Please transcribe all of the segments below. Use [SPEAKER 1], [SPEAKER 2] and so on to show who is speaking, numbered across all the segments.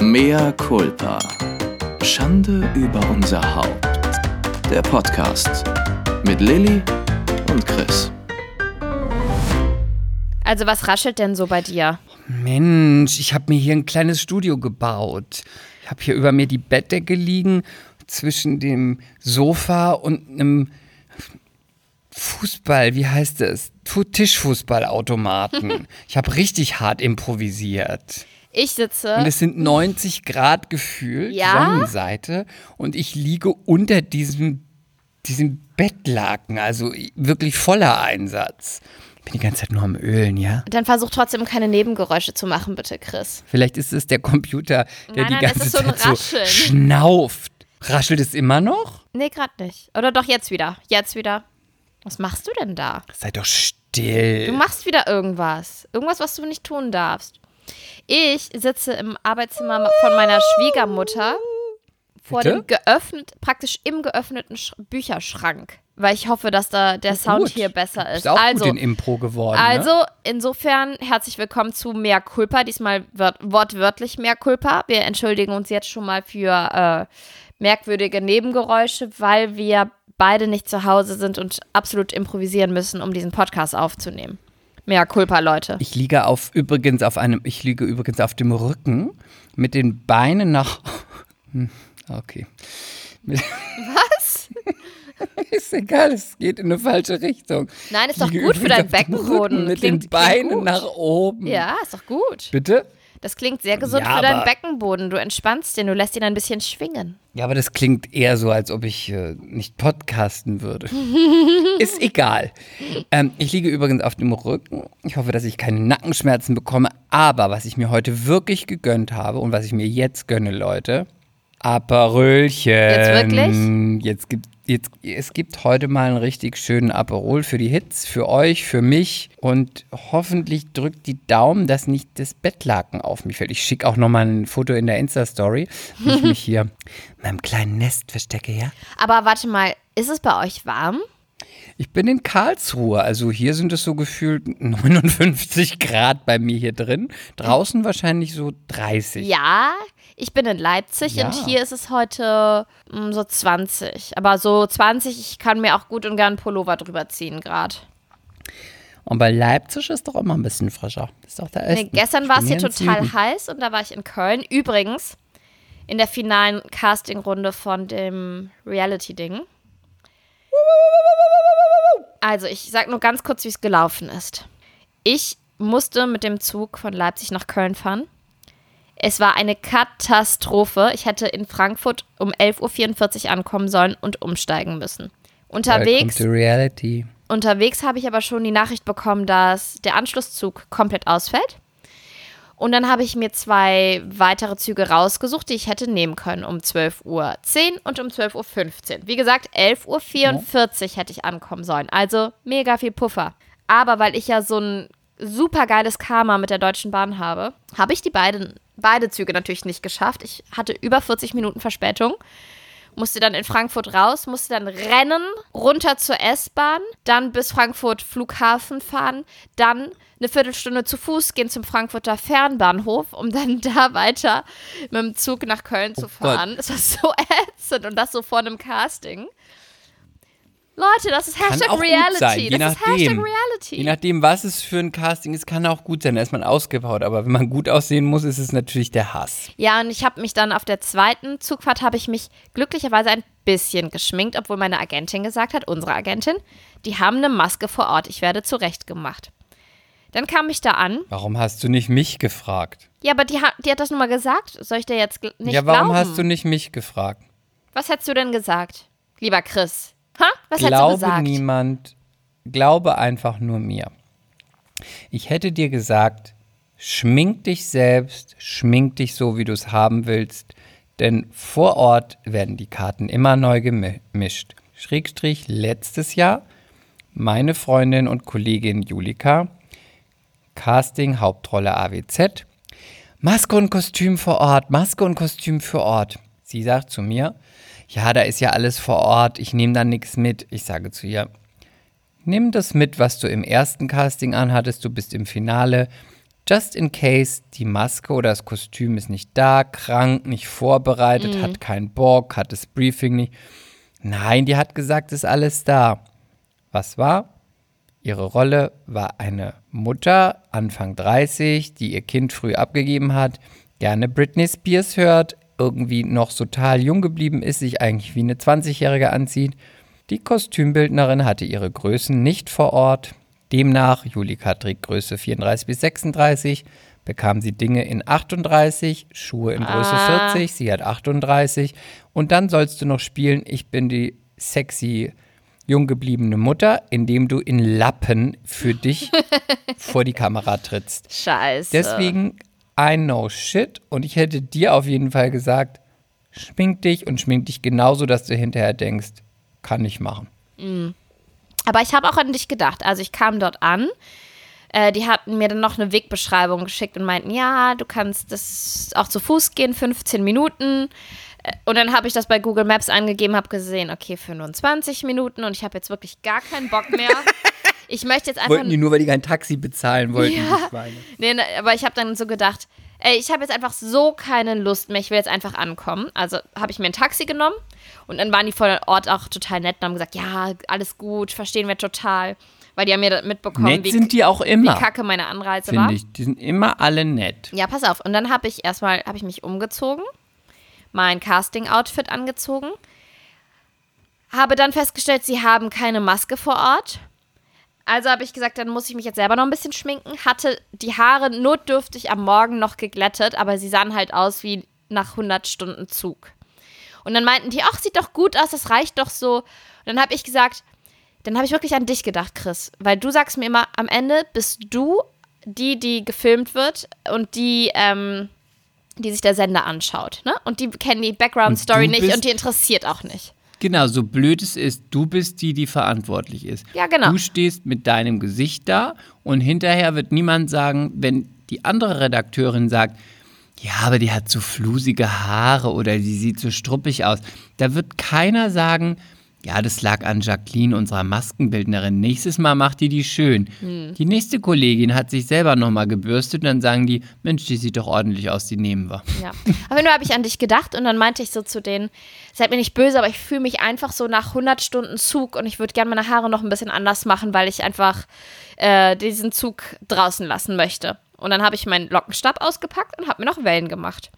[SPEAKER 1] Mea culpa. Schande über unser Haupt. Der Podcast mit Lilly und Chris.
[SPEAKER 2] Also was raschelt denn so bei dir?
[SPEAKER 3] Mensch, ich habe mir hier ein kleines Studio gebaut. Ich habe hier über mir die Bettdecke liegen, zwischen dem Sofa und einem Fußball, wie heißt es? Tischfußballautomaten. ich habe richtig hart improvisiert.
[SPEAKER 2] Ich sitze.
[SPEAKER 3] Und es sind 90 Grad gefühlt,
[SPEAKER 2] Ja?
[SPEAKER 3] Sonnenseite. Und ich liege unter diesem, diesem Bettlaken, also wirklich voller Einsatz. Ich bin die ganze Zeit nur am Ölen, ja?
[SPEAKER 2] Dann versuch trotzdem keine Nebengeräusche zu machen, bitte, Chris.
[SPEAKER 3] Vielleicht ist es der Computer, der
[SPEAKER 2] Nein,
[SPEAKER 3] die
[SPEAKER 2] nein, es
[SPEAKER 3] ganze
[SPEAKER 2] ist so ein
[SPEAKER 3] Zeit so schnauft. Raschelt es immer noch?
[SPEAKER 2] Nee, gerade nicht. Oder doch jetzt wieder. Jetzt wieder. Was machst du denn da?
[SPEAKER 3] Sei doch still.
[SPEAKER 2] Du machst wieder irgendwas. Irgendwas, was du nicht tun darfst. Ich sitze im Arbeitszimmer von meiner Schwiegermutter vor
[SPEAKER 3] Bitte?
[SPEAKER 2] dem geöffnet, praktisch im geöffneten Sch Bücherschrank. Weil ich hoffe, dass da der Sound
[SPEAKER 3] Gut.
[SPEAKER 2] hier besser ist.
[SPEAKER 3] bist auch
[SPEAKER 2] also,
[SPEAKER 3] gut in Impro geworden.
[SPEAKER 2] Also,
[SPEAKER 3] ne?
[SPEAKER 2] insofern herzlich willkommen zu Mehr Culpa. Diesmal wird wortwörtlich Mehr Culpa. Wir entschuldigen uns jetzt schon mal für äh, merkwürdige Nebengeräusche, weil wir beide nicht zu Hause sind und absolut improvisieren müssen, um diesen Podcast aufzunehmen. Mehr Culpa, Leute.
[SPEAKER 3] Ich liege auf übrigens auf einem, ich liege übrigens auf dem Rücken mit den Beinen nach. Hm, Okay. Mit-
[SPEAKER 2] Was?
[SPEAKER 3] Ist egal, es geht in eine falsche Richtung.
[SPEAKER 2] Nein, ist doch gut für deinen Beckenboden.
[SPEAKER 3] Mit
[SPEAKER 2] Klingt-
[SPEAKER 3] den Beinen nach oben.
[SPEAKER 2] Ja, ist doch gut.
[SPEAKER 3] Bitte?
[SPEAKER 2] Das klingt sehr gesund
[SPEAKER 3] Ja,
[SPEAKER 2] für deinen Beckenboden. Du entspannst den, du lässt ihn ein bisschen schwingen.
[SPEAKER 3] Ja, aber das klingt eher so, als ob ich äh, nicht podcasten würde. Ist egal. Ähm, ich liege übrigens auf dem Rücken. Ich hoffe, dass ich keine Nackenschmerzen bekomme. Aber was ich mir heute wirklich gegönnt habe und was ich mir jetzt gönne, Leute, Aperölchen.
[SPEAKER 2] Jetzt wirklich?
[SPEAKER 3] Jetzt gibt, jetzt, es gibt heute mal einen richtig schönen Aperol für die Hits, für euch, für mich. Und hoffentlich drückt die Daumen, dass nicht das Bettlaken auf mich fällt. Ich schicke auch nochmal ein Foto in der Insta-Story, wie ich mich hier in meinem kleinen Nest verstecke, ja?
[SPEAKER 2] Aber warte mal, ist es bei euch warm?
[SPEAKER 3] Ich bin in Karlsruhe, also hier sind es so gefühlt 59 Grad bei mir hier drin. Draußen wahrscheinlich so 30.
[SPEAKER 2] Ja, ich bin in Leipzig
[SPEAKER 3] Ja.
[SPEAKER 2] und hier ist es heute mm, so 20. Aber so 20, ich kann mir auch gut und gern einen Pullover drüber ziehen gerade.
[SPEAKER 3] Und bei Leipzig ist doch mal ein bisschen frischer. Das ist doch der
[SPEAKER 2] Nee, gestern war es hier total
[SPEAKER 3] Süden.
[SPEAKER 2] heiß und da war ich in Köln. Übrigens, in der finalen Castingrunde von dem Reality-Ding. Also, ich sag nur ganz kurz, wie es gelaufen ist. Ich musste mit dem Zug von Leipzig nach Köln fahren. Es war eine Katastrophe. Ich hätte in Frankfurt um 11.44 Uhr ankommen sollen und umsteigen müssen. Unterwegs. Unterwegs habe ich aber schon die Nachricht bekommen, dass der Anschlusszug komplett ausfällt. Und dann habe ich mir zwei weitere Züge rausgesucht, die ich hätte nehmen können um 12.10 Uhr und um 12.15 Uhr. Wie gesagt, 11.44 Uhr hätte ich ankommen sollen. Also mega viel Puffer. Aber weil ich ja so ein super geiles Karma mit der Deutschen Bahn habe, habe ich die beiden, beide Züge natürlich nicht geschafft. Ich hatte über 40 Minuten Verspätung musste dann in Frankfurt raus, musste dann rennen, runter zur S-Bahn, dann bis Frankfurt Flughafen fahren, dann eine Viertelstunde zu Fuß gehen zum Frankfurter Fernbahnhof, um dann da weiter mit dem Zug nach Köln zu
[SPEAKER 3] Oh Gott.
[SPEAKER 2] fahren. Es war so ätzend und das so vor einem Casting. Leute, das ist Hashtag Reality.
[SPEAKER 3] sein, je
[SPEAKER 2] das ist
[SPEAKER 3] nachdem.
[SPEAKER 2] Hashtag Reality.
[SPEAKER 3] Je nachdem, was es für ein Casting ist, kann auch gut sein. Da ist man ausgebaut. Aber wenn man gut aussehen muss, ist es natürlich der Hass.
[SPEAKER 2] Ja, und ich habe mich dann auf der zweiten Zugfahrt habe ich mich glücklicherweise ein bisschen geschminkt, obwohl meine Agentin gesagt hat, unsere Agentin, die haben eine Maske vor Ort, ich werde zurechtgemacht. Dann kam ich da an.
[SPEAKER 3] Warum hast du nicht mich gefragt?
[SPEAKER 2] Ja, aber die, die hat das nun mal gesagt. Soll ich dir jetzt nicht
[SPEAKER 3] ja, warum
[SPEAKER 2] glauben?
[SPEAKER 3] hast du nicht mich gefragt?
[SPEAKER 2] Was hättest du denn gesagt, lieber Chris? Ha? Was
[SPEAKER 3] Glaube
[SPEAKER 2] hättest du gesagt?
[SPEAKER 3] niemand, glaube einfach nur mir. Ich hätte dir gesagt, schmink dich selbst, schmink dich so, wie du es haben willst, denn vor Ort werden die Karten immer neu gemischt. Schrägstrich letztes Jahr meine Freundin und Kollegin Julika, Casting Hauptrolle AWZ, Maske und Kostüm vor Ort, Maske und Kostüm vor Ort. Sie sagt zu mir, ja, da ist ja alles vor Ort, ich nehme da nichts mit. Ich sage zu ihr, nimm das mit, was du im ersten Casting anhattest, du bist im Finale, Just in case die Maske oder das Kostüm ist nicht da, krank, nicht vorbereitet,
[SPEAKER 2] Mhm.
[SPEAKER 3] hat keinen Bock, hat das Briefing nicht. Nein, die hat gesagt, ist alles da. Was war? Ihre Rolle war eine Mutter, Anfang 30, die ihr Kind früh abgegeben hat, gerne Britney Spears hört, irgendwie noch total jung geblieben ist, sich eigentlich wie eine 20-Jährige anzieht. Die Kostümbildnerin hatte ihre Größen nicht vor Ort. Demnach, Julika trägt Größe 34 bis 36, bekam sie Dinge in 38, Schuhe in Größe
[SPEAKER 2] Ah.
[SPEAKER 3] 40, sie hat 38. Und dann sollst du noch spielen, ich bin die sexy jung gebliebene Mutter, indem du in Lappen für dich vor die Kamera trittst.
[SPEAKER 2] Scheiße.
[SPEAKER 3] Deswegen, I know shit. Und ich hätte dir auf jeden Fall gesagt, schmink dich und schmink dich genauso, dass du hinterher denkst, kann ich machen.
[SPEAKER 2] Aber ich habe auch an dich gedacht. Also ich kam dort an. Äh, die hatten mir dann noch eine Wegbeschreibung geschickt und meinten, ja, du kannst das auch zu Fuß gehen, 15 Minuten. Äh, Und dann habe ich das bei Google Maps eingegeben, habe gesehen, okay, 25 Minuten und ich habe jetzt wirklich gar keinen Bock mehr. Ich möchte jetzt einfach
[SPEAKER 3] Wollten die nur, weil die kein Taxi bezahlen wollten,
[SPEAKER 2] Ja.
[SPEAKER 3] die Schweine.
[SPEAKER 2] Nee, ne, aber ich habe dann so gedacht, ey, ich habe jetzt einfach so keine Lust mehr, ich will jetzt einfach ankommen. Also habe ich mir ein Taxi genommen und dann waren die vor Ort auch total nett und haben gesagt, ja, alles gut, verstehen wir total. Weil die haben mir mitbekommen,
[SPEAKER 3] Nett
[SPEAKER 2] wie,
[SPEAKER 3] sind die auch
[SPEAKER 2] wie
[SPEAKER 3] immer,
[SPEAKER 2] kacke meine Anreise war.
[SPEAKER 3] finde ich. Die sind immer alle nett.
[SPEAKER 2] Ja, pass auf. Und dann habe ich erstmal, habe ich mich umgezogen, mein Casting-Outfit angezogen, habe dann festgestellt, sie haben keine Maske vor Ort. Also habe ich gesagt, dann muss ich mich jetzt selber noch ein bisschen schminken. Hatte die Haare notdürftig am Morgen noch geglättet, aber sie sahen halt aus wie nach 100 Stunden Zug. Und dann meinten die, ach, sieht doch gut aus, das reicht doch so. Und dann habe ich gesagt, dann habe ich wirklich an dich gedacht, Chris. Weil du sagst mir immer, am Ende bist du die, die gefilmt wird und die, ähm, die sich der Sender anschaut. Ne? Und die kennen die
[SPEAKER 3] Und
[SPEAKER 2] Background-Story nicht und die interessiert auch nicht.
[SPEAKER 3] Genau, so blöd es ist, du bist die, die verantwortlich ist.
[SPEAKER 2] Ja, genau.
[SPEAKER 3] Du stehst mit deinem Gesicht da und hinterher wird niemand sagen, wenn die andere Redakteurin sagt, ja, aber die hat so flusige Haare oder die sieht so struppig aus. Da wird keiner sagen, ja, das lag an Jacqueline, unserer Maskenbildnerin. Nächstes Mal macht die die schön.
[SPEAKER 2] Hm.
[SPEAKER 3] Die nächste Kollegin hat sich selber nochmal gebürstet und dann sagen die, Mensch, die sieht doch ordentlich aus, die nehmen wir.
[SPEAKER 2] Ja. Jeden Fall habe ich an dich gedacht und dann meinte ich so zu denen, seid mir nicht böse, aber ich fühle mich einfach so nach 100 Stunden Zug und ich würde gerne meine Haare noch ein bisschen anders machen, weil ich einfach äh, diesen Zug draußen lassen möchte. Und dann habe ich meinen Lockenstab ausgepackt und habe mir noch Wellen gemacht.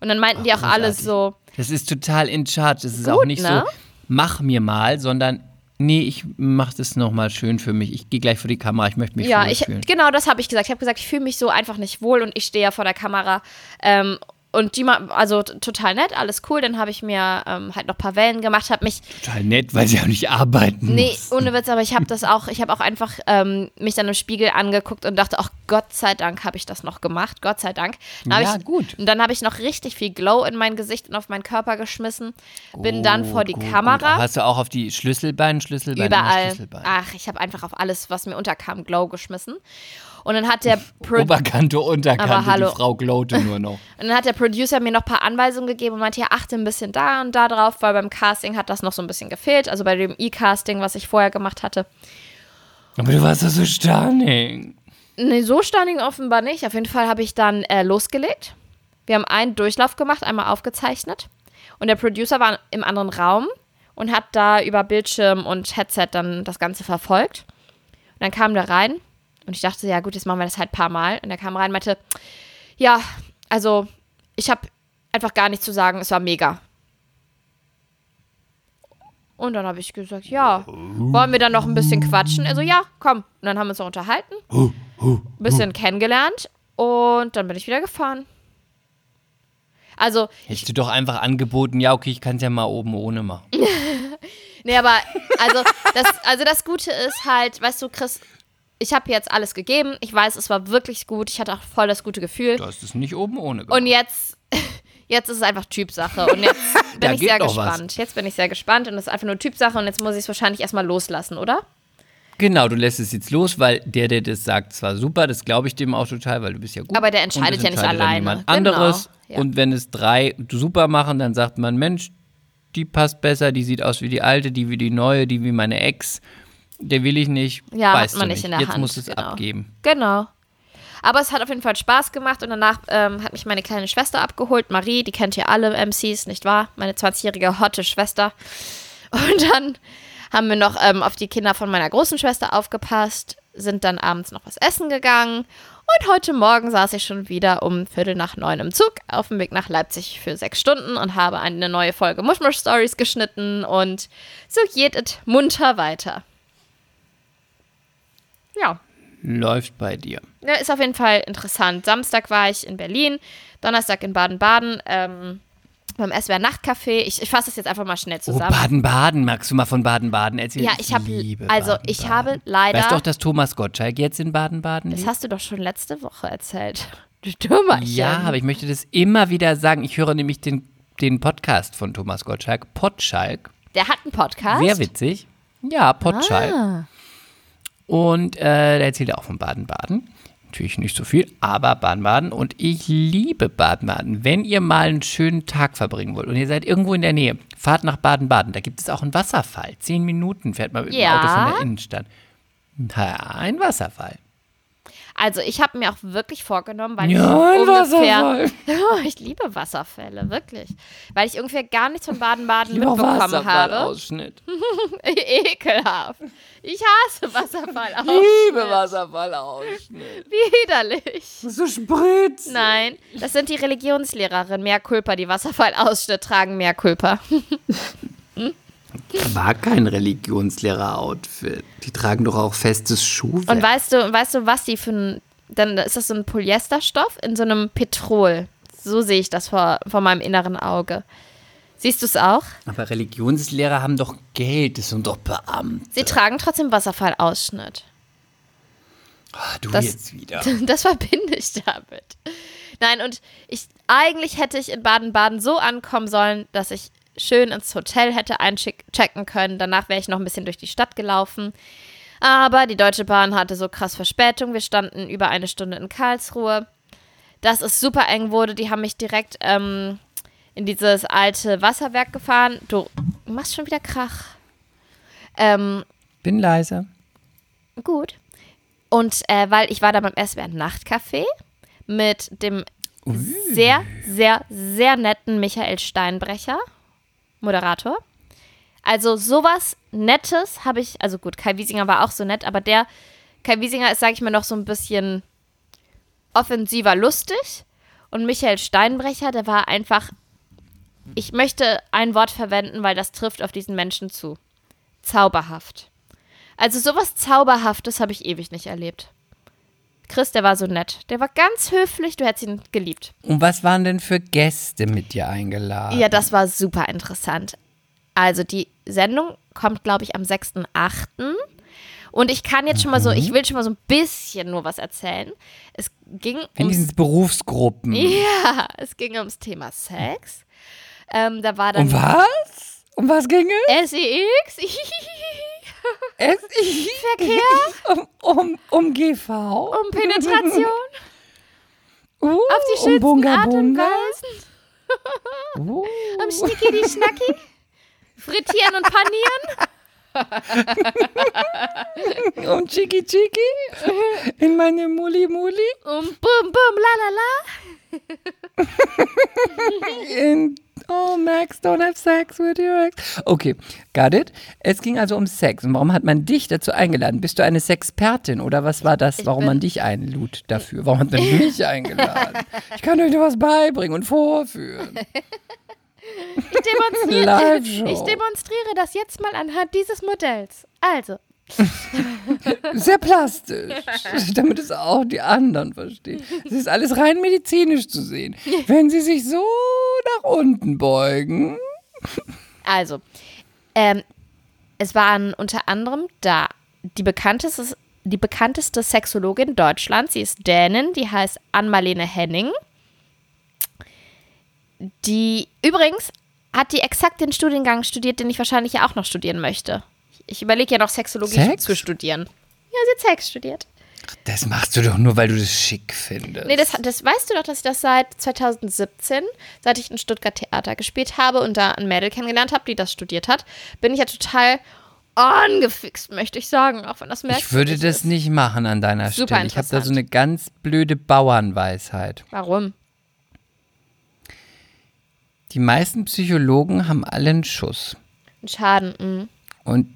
[SPEAKER 2] Und dann meinten die auch alle so,
[SPEAKER 3] Das ist total in charge. Das ist
[SPEAKER 2] Gut,
[SPEAKER 3] auch nicht
[SPEAKER 2] ne?
[SPEAKER 3] so, mach mir mal, sondern nee, ich mach das nochmal schön für mich. Ich gehe gleich vor die Kamera, ich möchte mich
[SPEAKER 2] ja, ich,
[SPEAKER 3] fühlen.
[SPEAKER 2] genau das habe ich gesagt. Ich habe gesagt, ich fühle mich so einfach nicht wohl und ich stehe ja vor der Kamera. Ähm, und die, also total nett, alles cool. Dann habe ich mir ähm, halt noch ein paar Wellen gemacht, habe mich
[SPEAKER 3] Total nett, weil sie auch nicht arbeiten
[SPEAKER 2] Nee,
[SPEAKER 3] muss.
[SPEAKER 2] ohne Witz, aber ich habe das auch, ich habe auch einfach ähm, mich dann im Spiegel angeguckt und dachte, ach Gott sei Dank habe ich das noch gemacht, Gott sei Dank. Dann
[SPEAKER 3] Ja,
[SPEAKER 2] ich,
[SPEAKER 3] gut.
[SPEAKER 2] Und dann habe ich noch richtig viel Glow in mein Gesicht und auf meinen Körper geschmissen, bin dann vor die
[SPEAKER 3] Gut, gut.
[SPEAKER 2] Kamera.
[SPEAKER 3] Hast du auch auf die Schlüsselbein, Schlüsselbein, immer
[SPEAKER 2] Überall.
[SPEAKER 3] Schlüsselbein.
[SPEAKER 2] Ach, ich habe einfach auf alles, was mir unterkam, Glow geschmissen. Und dann hat der Pro
[SPEAKER 3] Oberkante, Unterkante,
[SPEAKER 2] Aber hallo.
[SPEAKER 3] die Frau glowte nur noch.
[SPEAKER 2] Und dann hat der Producer mir noch ein paar Anweisungen gegeben und meinte, ja, achte ein bisschen da und da drauf, weil beim Casting hat das noch so ein bisschen gefehlt. Also bei dem E-Casting, was ich vorher gemacht hatte.
[SPEAKER 3] Aber du warst doch so stunning.
[SPEAKER 2] Nee, so stunning offenbar nicht. Auf jeden Fall habe ich dann äh, losgelegt. Wir haben einen Durchlauf gemacht, einmal aufgezeichnet. Und der Producer war im anderen Raum und hat da über Bildschirm und Headset dann das Ganze verfolgt. Und dann kam der rein und ich dachte, ja gut, jetzt machen wir das halt ein paar Mal. Und er kam rein und meinte, ja, also ich habe einfach gar nichts zu sagen, es war mega. Und dann habe ich gesagt, ja, wollen wir dann noch ein bisschen quatschen? Also ja, komm. Und dann haben wir uns noch unterhalten, ein bisschen kennengelernt und dann bin ich wieder gefahren. Also,
[SPEAKER 3] Hättest du doch einfach angeboten, ja, okay, ich kann es ja mal oben ohne machen.
[SPEAKER 2] nee, aber also das, also das Gute ist halt, weißt du, Chris, ich habe jetzt alles gegeben. Ich weiß, es war wirklich gut. Ich hatte auch voll das gute Gefühl.
[SPEAKER 3] Du hast es nicht oben ohne gemacht.
[SPEAKER 2] Und jetzt, jetzt ist es einfach Typsache. Und jetzt bin ich sehr
[SPEAKER 3] noch was.
[SPEAKER 2] gespannt. Jetzt bin ich sehr gespannt und es ist einfach nur Typsache und jetzt muss ich es wahrscheinlich erstmal loslassen, oder?
[SPEAKER 3] Genau, du lässt es jetzt los, weil der, der das sagt, zwar super, das glaube ich dem auch total, weil du bist ja gut.
[SPEAKER 2] Aber der entscheidet ja nicht
[SPEAKER 3] entscheidet
[SPEAKER 2] alleine.
[SPEAKER 3] Jemand
[SPEAKER 2] Genau,
[SPEAKER 3] anderes.
[SPEAKER 2] ja.
[SPEAKER 3] Und wenn es drei super machen, dann sagt man, Mensch, die passt besser, die sieht aus wie die alte, die wie die neue, die wie meine Ex. Der will ich nicht.
[SPEAKER 2] Ja,
[SPEAKER 3] weißt
[SPEAKER 2] hat man nicht in der
[SPEAKER 3] Jetzt
[SPEAKER 2] Hand,
[SPEAKER 3] musst du es
[SPEAKER 2] genau.
[SPEAKER 3] abgeben.
[SPEAKER 2] Genau. Aber es hat auf jeden Fall Spaß gemacht und danach ähm, hat mich meine kleine Schwester abgeholt, Marie, die kennt ihr alle MCs, nicht wahr? Meine 20-jährige hotte Schwester. Und dann haben wir noch ähm, auf die Kinder von meiner großen Schwester aufgepasst, sind dann abends noch was essen gegangen und heute Morgen saß ich schon wieder um Viertel nach neun im Zug auf dem Weg nach Leipzig für sechs Stunden und habe eine neue Folge Mushmush Stories geschnitten und so geht es munter weiter. Ja.
[SPEAKER 3] Läuft bei dir.
[SPEAKER 2] ja. Ist auf jeden Fall interessant. Samstag war ich in Berlin, Donnerstag in Baden-Baden. Ähm, beim SWR Nachtcafé. Ich, ich fasse das jetzt einfach mal schnell
[SPEAKER 3] Oh,
[SPEAKER 2] zusammen.
[SPEAKER 3] Baden-Baden, magst du mal von Baden-Baden erzählen?
[SPEAKER 2] Ja, ich habe,
[SPEAKER 3] liebe
[SPEAKER 2] also ich
[SPEAKER 3] Baden-Baden.
[SPEAKER 2] habe leider,
[SPEAKER 3] Weißt du auch, dass Thomas Gottschalk jetzt in Baden-Baden
[SPEAKER 2] das
[SPEAKER 3] lebt?
[SPEAKER 2] hast du doch schon letzte Woche erzählt. Du Dummerchen.
[SPEAKER 3] Ja, aber ich möchte das immer wieder sagen. Ich höre nämlich den, den Podcast von Thomas Gottschalk, Potschalk.
[SPEAKER 2] Der hat einen Podcast.
[SPEAKER 3] Sehr witzig. Ja, Potschalk.
[SPEAKER 2] Ah.
[SPEAKER 3] Und äh, der erzählt auch von Baden-Baden. Natürlich nicht so viel, aber Baden-Baden. Und ich liebe Baden-Baden. Wenn ihr mal einen schönen Tag verbringen wollt und ihr seid irgendwo in der Nähe, fahrt nach Baden-Baden. Da gibt es auch einen Wasserfall. Zehn Minuten fährt man mit dem
[SPEAKER 2] Ja.
[SPEAKER 3] Auto von der Innenstadt. Ja, ein Wasserfall.
[SPEAKER 2] Also ich habe mir auch wirklich vorgenommen, weil
[SPEAKER 3] Ja, ein
[SPEAKER 2] ich ungefähr,
[SPEAKER 3] Wasserfall.
[SPEAKER 2] Oh, ich liebe Wasserfälle, wirklich, weil ich ungefähr gar nichts von Baden-Baden mitbekommen habe.
[SPEAKER 3] Wasserfallausschnitt.
[SPEAKER 2] Ekelhaft. Ich hasse Wasserfallausschnitt.
[SPEAKER 3] Liebe Wasserfallausschnitt.
[SPEAKER 2] Widerlich.
[SPEAKER 3] So spritz.
[SPEAKER 2] Nein, das sind die Religionslehrerinnen mehr Kulpa, die Wasserfallausschnitt tragen mehr Kulpa.
[SPEAKER 3] War kein Religionslehrer-Outfit. Die tragen doch auch festes Schuhwerk.
[SPEAKER 2] Und weißt du, weißt du, was die für ein, dann ist das so ein Polyesterstoff in so einem Petrol. So sehe ich das vor, vor meinem inneren Auge. Siehst du es auch?
[SPEAKER 3] Aber Religionslehrer haben doch Geld, das sind doch Beamte.
[SPEAKER 2] Sie tragen trotzdem Wasserfallausschnitt.
[SPEAKER 3] Ah, du
[SPEAKER 2] Das-
[SPEAKER 3] jetzt wieder.
[SPEAKER 2] Das verbinde ich damit. Nein, und ich eigentlich hätte ich in Baden-Baden so ankommen sollen, dass ich schön ins Hotel hätte einchecken können. Danach wäre ich noch ein bisschen durch die Stadt gelaufen. Aber die Deutsche Bahn hatte so krass Verspätung. Wir standen über eine Stunde in Karlsruhe. Dass es super eng wurde. Die haben mich direkt ähm, in dieses alte Wasserwerk gefahren. Du machst schon wieder Krach. Ähm,
[SPEAKER 3] Bin leise.
[SPEAKER 2] Gut. Und äh, weil ich war da beim SWR Nachtcafé mit dem sehr, sehr, sehr netten Michael Steinbrecher, Moderator. Also sowas Nettes habe ich, also gut, Kai Wiesinger war auch so nett, aber der, Kai Wiesinger ist, sage ich mal, noch so ein bisschen offensiver lustig. Und Michael Steinbrecher, der war einfach, ich möchte ein Wort verwenden, weil das trifft auf diesen Menschen zu. Zauberhaft. Also sowas Zauberhaftes habe ich ewig nicht erlebt. Chris, der war so nett. Der war ganz höflich, du hättest ihn geliebt.
[SPEAKER 3] Und was waren denn für Gäste mit dir eingeladen?
[SPEAKER 2] Ja, das war super interessant. Also die Sendung kommt, glaube ich, am 6.8. Und ich kann jetzt schon mal so, ich will schon mal so ein bisschen nur was erzählen. Es ging ums,
[SPEAKER 3] Wenigstens Berufsgruppen.
[SPEAKER 2] ja, es ging ums Thema Sex. Ähm, da war dann
[SPEAKER 3] Um was? Um was ging es?
[SPEAKER 2] SEX.
[SPEAKER 3] es
[SPEAKER 2] Verkehr.
[SPEAKER 3] um, um, um GV?
[SPEAKER 2] um Penetration
[SPEAKER 3] Uh,
[SPEAKER 2] auf die
[SPEAKER 3] um
[SPEAKER 2] schönsten
[SPEAKER 3] Bunga
[SPEAKER 2] Art und? Weisen.
[SPEAKER 3] Uh.
[SPEAKER 2] Um Schnicki die Schnacki. Frittieren und panieren.
[SPEAKER 3] Um Chiki Chiki? In meine Muli Muli?
[SPEAKER 2] Um Bum Bum La La La.
[SPEAKER 3] In Oh, Max, don't have sex with your ex. Okay, got it. Es ging also um Sex. Und warum hat man dich dazu eingeladen? Bist du eine Sexpertin oder was war das, warum man dich einlud dafür? Warum hat man mich eingeladen? Ich kann euch nur was beibringen und vorführen.
[SPEAKER 2] Ich demonstriere, ich demonstriere das jetzt mal anhand dieses Modells. Also,
[SPEAKER 3] Sehr plastisch, damit es auch die anderen verstehen. Es ist alles rein medizinisch zu sehen. Wenn sie sich so nach unten beugen.
[SPEAKER 2] also, ähm, es waren unter anderem da die bekannteste, die bekannteste Sexologin Deutschlands. Sie ist Dänin, die heißt Ann-Marlene Henning. Die übrigens hat die exakt den Studiengang studiert, den ich wahrscheinlich ja auch noch studieren möchte. Ich überlege ja noch Sexologie
[SPEAKER 3] Sex?
[SPEAKER 2] zu studieren. Ja, sie hat Sex studiert.
[SPEAKER 3] Das machst du doch nur, weil du das schick findest.
[SPEAKER 2] Nee, das, das weißt du doch, dass ich das seit 2017, seit ich in Stuttgart Theater gespielt habe und da ein Mädel kennengelernt habe, die das studiert hat, bin ich ja total angefixt, möchte ich sagen, auch wenn das
[SPEAKER 3] Ich
[SPEAKER 2] merkwürdig
[SPEAKER 3] würde das
[SPEAKER 2] ist.
[SPEAKER 3] nicht machen an deiner
[SPEAKER 2] Super
[SPEAKER 3] Stelle. Ich habe da so eine ganz blöde Bauernweisheit.
[SPEAKER 2] Warum?
[SPEAKER 3] Die meisten Psychologen haben alle einen Schuss.
[SPEAKER 2] Ein Schaden. mh.
[SPEAKER 3] Und,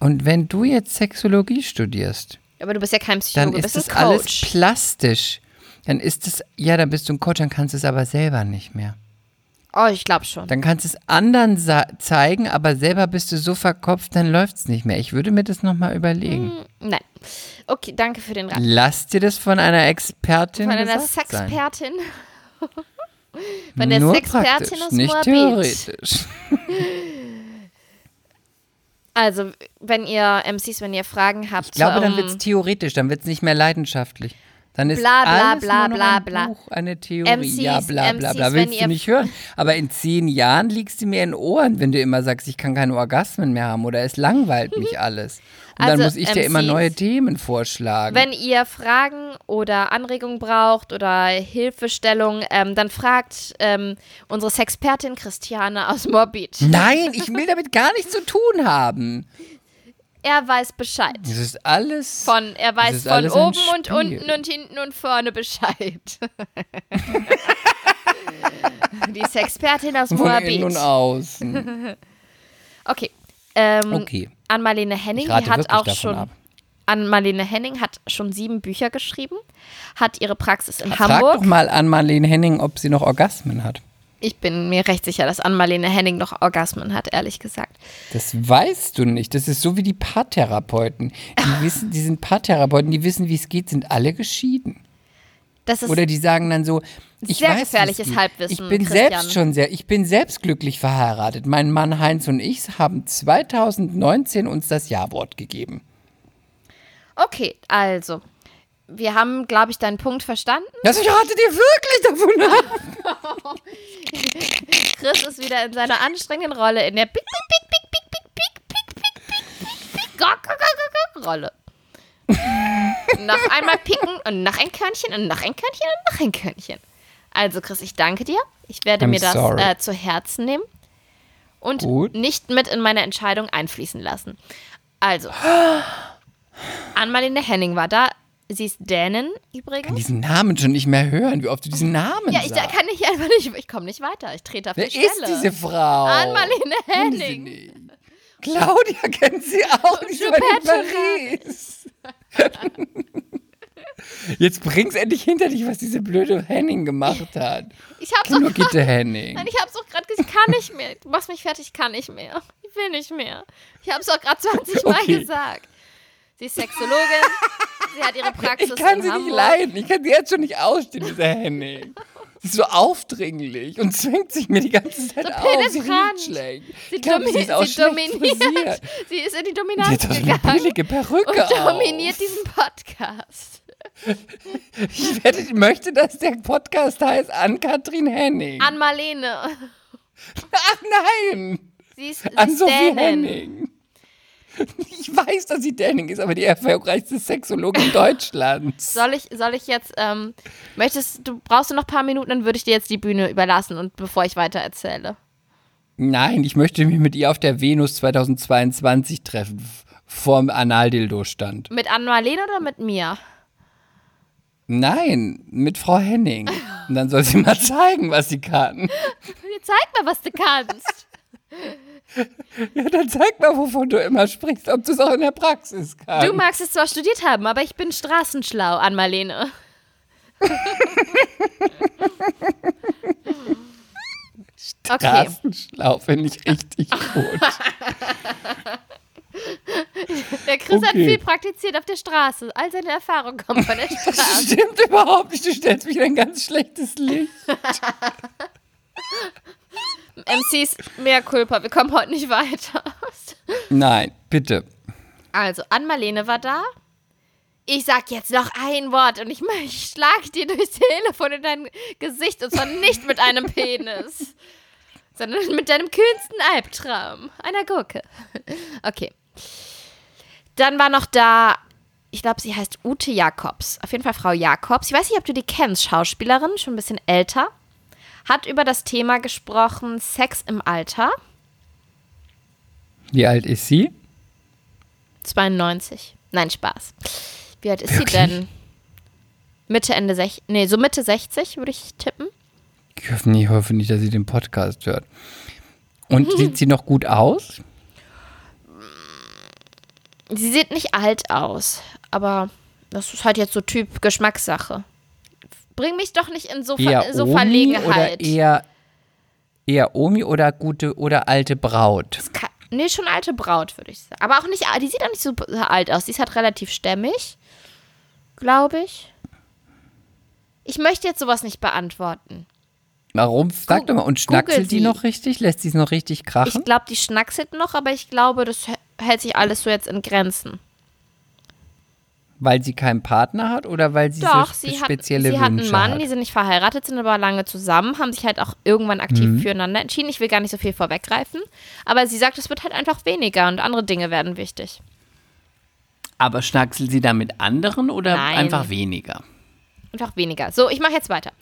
[SPEAKER 3] und wenn du jetzt Sexologie studierst,
[SPEAKER 2] Aber du bist ja kein
[SPEAKER 3] dann
[SPEAKER 2] Psychologe, du
[SPEAKER 3] ist das alles plastisch. Dann ist es, ja, dann bist du ein Coach, dann kannst du es aber selber nicht mehr.
[SPEAKER 2] Oh, ich glaube schon.
[SPEAKER 3] Dann kannst du es anderen zeigen, aber selber bist du so verkopft, dann läuft es nicht mehr. Ich würde mir das nochmal überlegen.
[SPEAKER 2] Nein. Okay, danke für den Rat.
[SPEAKER 3] Lass dir das von einer Expertin
[SPEAKER 2] Von einer. Sexpertin. Von der
[SPEAKER 3] Nur
[SPEAKER 2] Sexpertin aus
[SPEAKER 3] nicht
[SPEAKER 2] Moabit.
[SPEAKER 3] theoretisch.
[SPEAKER 2] Also, wenn ihr MCs, wenn ihr Fragen habt,
[SPEAKER 3] Ich glaube, dann
[SPEAKER 2] ähm,
[SPEAKER 3] wird es theoretisch, dann wird es nicht mehr leidenschaftlich. Dann ist
[SPEAKER 2] Bla, bla,
[SPEAKER 3] alles
[SPEAKER 2] bla,
[SPEAKER 3] nur noch ein. Buch, eine Theorie.
[SPEAKER 2] MCs,
[SPEAKER 3] ja, bla, bla, bla.
[SPEAKER 2] MCs,
[SPEAKER 3] Willst du nicht hören. Aber in zehn Jahren liegst du mir in den Ohren, wenn du immer sagst, ich kann keine Orgasmen mehr haben oder es langweilt mich alles. Und dann
[SPEAKER 2] Also,
[SPEAKER 3] muss ich dir immer
[SPEAKER 2] MCs,
[SPEAKER 3] neue Themen vorschlagen.
[SPEAKER 2] wenn ihr Fragen oder Anregungen braucht oder Hilfestellung, ähm, dann fragt ähm, unsere Sexpertin Christiane aus Morbid.
[SPEAKER 3] Nein, ich will damit gar nichts zu tun haben.
[SPEAKER 2] Er weiß Bescheid.
[SPEAKER 3] Es ist alles.
[SPEAKER 2] Von, er weiß
[SPEAKER 3] ist
[SPEAKER 2] von oben und unten und hinten und vorne Bescheid. Die Sexpertin aus
[SPEAKER 3] von
[SPEAKER 2] Moabit.
[SPEAKER 3] innen und außen.
[SPEAKER 2] Okay. Ähm,
[SPEAKER 3] Okay.
[SPEAKER 2] An Marlene Henning, die hat auch schon.
[SPEAKER 3] ab.
[SPEAKER 2] An Marlene Henning hat schon sieben Bücher geschrieben, hat ihre Praxis in
[SPEAKER 3] Frag
[SPEAKER 2] Hamburg.
[SPEAKER 3] doch mal an Marlene Henning, ob sie noch Orgasmen hat.
[SPEAKER 2] Ich bin mir recht sicher, dass Ann-Marlene Henning noch Orgasmen hat, ehrlich gesagt.
[SPEAKER 3] Das weißt du nicht. Das ist so wie die Paartherapeuten. Die wissen, die sind Paartherapeuten, die wissen, wie es geht, sind alle geschieden. Oder die sagen dann so, ich
[SPEAKER 2] Sehr
[SPEAKER 3] weiß,
[SPEAKER 2] gefährliches. Halbwissen,
[SPEAKER 3] Ich bin
[SPEAKER 2] Christian.
[SPEAKER 3] selbst schon sehr, ich bin selbst glücklich verheiratet. Mein Mann Heinz und ich haben 2019 uns das Ja-Wort gegeben.
[SPEAKER 2] okay. Also, wir haben, glaube ich, deinen Punkt verstanden.
[SPEAKER 3] Das ich rate dir wirklich davon ab.
[SPEAKER 2] Chris ist wieder in seiner anstrengenden Rolle in der Pick, Pick, Pick, Pick, Pick, Pick, Pick, Pick, Pick, Pick, Pick, Rolle. noch einmal picken und noch ein Körnchen und noch ein Körnchen und noch ein Körnchen. Also, Chris, ich danke dir. Ich werde
[SPEAKER 3] I'm
[SPEAKER 2] mir das äh, zu Herzen nehmen und
[SPEAKER 3] Gut.
[SPEAKER 2] nicht mit in meine Entscheidung einfließen lassen. Also, Ann-Marlene Henning war da. Sie ist Dänin übrigens.
[SPEAKER 3] Diesen Namen schon nicht mehr hören, wie oft du diesen Namen
[SPEAKER 2] Ja, ich da
[SPEAKER 3] sagst.
[SPEAKER 2] kann nicht einfach nicht, ich komme nicht weiter. Ich trete auf
[SPEAKER 3] Wer
[SPEAKER 2] die Stelle.
[SPEAKER 3] ist diese Frau?
[SPEAKER 2] Ann-Marlene
[SPEAKER 3] Kenn sie
[SPEAKER 2] Henning.
[SPEAKER 3] Claudia kennt sie auch, die ist aber in Paris. Jetzt bring's endlich hinter dich, was diese blöde Henning gemacht hat.
[SPEAKER 2] Ich hab's doch
[SPEAKER 3] Brigitte Henning.
[SPEAKER 2] Nein, ich hab's doch gerade gesagt, ich kann nicht mehr. Du machst mich fertig, ich kann nicht mehr. Ich will nicht mehr. Ich hab's doch gerade 20 Mal
[SPEAKER 3] Okay.
[SPEAKER 2] gesagt. Sie ist Sexologin. sie hat ihre Praxis
[SPEAKER 3] Ich kann
[SPEAKER 2] in
[SPEAKER 3] sie
[SPEAKER 2] Hamburg.
[SPEAKER 3] nicht leiden. Ich kann sie jetzt schon nicht ausstehen, diese Henning. Sie ist so aufdringlich und zwängt sich mir die ganze Zeit auf. Sie riecht schlecht.
[SPEAKER 2] Sie,
[SPEAKER 3] ich glaube,
[SPEAKER 2] domi
[SPEAKER 3] sie ist auch
[SPEAKER 2] sie dominiert.
[SPEAKER 3] frisiert.
[SPEAKER 2] Sie ist in die
[SPEAKER 3] Die
[SPEAKER 2] Dominanz
[SPEAKER 3] hat doch so eine billige Perücke
[SPEAKER 2] und
[SPEAKER 3] auf.
[SPEAKER 2] dominiert diesen Podcast.
[SPEAKER 3] Ich werde, möchte, dass der Podcast heißt Ann-Kathrin Henning.
[SPEAKER 2] An Marlene.
[SPEAKER 3] Ach nein!
[SPEAKER 2] Sie ist, sie
[SPEAKER 3] An Sophie. Henning. Ich weiß, dass sie Dänin ist, aber die erfolgreichste Sexologin Deutschlands.
[SPEAKER 2] Soll ich, soll ich jetzt, ähm, möchtest du, brauchst du noch ein paar Minuten, dann würde ich dir jetzt die Bühne überlassen und bevor ich weiter erzähle.
[SPEAKER 3] Nein, ich möchte mich mit ihr auf der Venus 2022 treffen, vorm Analdildo-Stand.
[SPEAKER 2] Mit Ann-Marlene oder mit mir?
[SPEAKER 3] Nein, mit Frau Henning. Und dann soll sie mal zeigen, was sie kann.
[SPEAKER 2] Zeig mal, was du kannst.
[SPEAKER 3] Ja, dann zeig mal, wovon du immer sprichst, ob du es auch in der Praxis kannst.
[SPEAKER 2] Du magst es zwar studiert haben, aber ich bin straßenschlau, Ann-Marlene. Okay,
[SPEAKER 3] Straßenschlau finde ich richtig gut.
[SPEAKER 2] der Chris hat
[SPEAKER 3] Okay.
[SPEAKER 2] viel praktiziert auf der Straße. All seine Erfahrungen kommen von der
[SPEAKER 3] Das
[SPEAKER 2] Straße.
[SPEAKER 3] stimmt überhaupt nicht. Du stellst mich in ein ganz schlechtes Licht.
[SPEAKER 2] MCs, mehr Culpa, wir kommen heute nicht weiter.
[SPEAKER 3] Nein, bitte.
[SPEAKER 2] Also, Ann-Marlene war da. Ich sag jetzt noch ein Wort und ich, ich schlag dir durchs Telefon in dein Gesicht und zwar nicht mit einem Penis, sondern mit deinem kühnsten Albtraum, einer Gurke. Okay. Dann war noch da, ich glaube, sie heißt Ute Jakobs. Auf jeden Fall Frau Jakobs. Ich weiß nicht, ob du die kennst, Schauspielerin, schon ein bisschen älter. Hat über das Thema gesprochen, Sex im Alter.
[SPEAKER 3] Wie alt ist sie?
[SPEAKER 2] 92. Nein, Spaß. Wie alt ist
[SPEAKER 3] Wirklich?
[SPEAKER 2] sie denn? Mitte, Ende 60. Nee, so Mitte 60 würde ich tippen.
[SPEAKER 3] Ich hoffe nicht, ich hoffe nicht, dass sie den Podcast hört. Und sieht sie noch gut aus?
[SPEAKER 2] Sie sieht nicht alt aus, aber das ist halt jetzt so Typ Geschmackssache. Bring mich doch nicht in so,
[SPEAKER 3] Eher
[SPEAKER 2] Ver so
[SPEAKER 3] Omi
[SPEAKER 2] Verlegenheit.
[SPEAKER 3] oder eher, eher Omi oder gute oder alte Braut?
[SPEAKER 2] Kann- Nee, schon alte Braut, würde ich sagen. Aber auch nicht, die sieht auch nicht so alt aus. Die ist halt relativ stämmig, glaube ich. Ich möchte jetzt sowas nicht beantworten.
[SPEAKER 3] Warum? Sag doch mal. Und schnackselt die noch richtig? Lässt sie es noch richtig krachen?
[SPEAKER 2] Ich glaube, die schnackselt noch, aber ich glaube, das hä- hält sich alles so jetzt in Grenzen.
[SPEAKER 3] Weil sie keinen Partner hat oder weil sie
[SPEAKER 2] Doch,
[SPEAKER 3] so
[SPEAKER 2] sie, hat,
[SPEAKER 3] spezielle
[SPEAKER 2] sie hat
[SPEAKER 3] Wünsche
[SPEAKER 2] einen Mann,
[SPEAKER 3] hat?
[SPEAKER 2] die sind nicht verheiratet, sind aber lange zusammen, haben sich halt auch irgendwann aktiv
[SPEAKER 3] Mhm.
[SPEAKER 2] füreinander entschieden. Ich will gar nicht so viel vorweggreifen, aber sie sagt, es wird halt einfach weniger und andere Dinge werden wichtig.
[SPEAKER 3] Aber schnackselt sie da mit anderen oder
[SPEAKER 2] Nein.
[SPEAKER 3] einfach weniger?
[SPEAKER 2] Einfach weniger. So, ich mache jetzt weiter.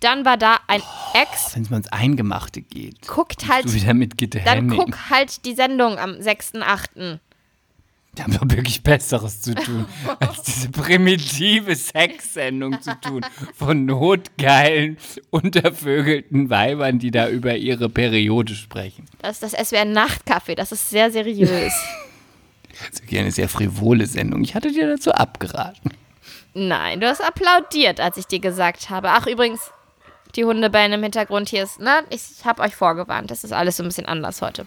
[SPEAKER 2] Dann war da ein Ex,
[SPEAKER 3] Wenn es mal ins Eingemachte geht.
[SPEAKER 2] guckt halt,
[SPEAKER 3] Du wieder mit Gitte
[SPEAKER 2] dann
[SPEAKER 3] Henning.
[SPEAKER 2] guck halt die Sendung am 6.8.
[SPEAKER 3] Die haben doch wirklich Besseres zu tun, als diese primitive Sexsendung zu tun. Von notgeilen, untervögelten Weibern, die da über ihre Periode sprechen.
[SPEAKER 2] Das ist das SWR Nachtcafé, das ist sehr seriös.
[SPEAKER 3] Das ist eine sehr frivole Sendung. Ich hatte dir dazu abgeraten.
[SPEAKER 2] Nein, du hast applaudiert, als ich dir gesagt habe. Ach, übrigens, die Hundebellen im Hintergrund hier ist, ne? Ich habe euch vorgewarnt. Das ist alles so ein bisschen anders heute.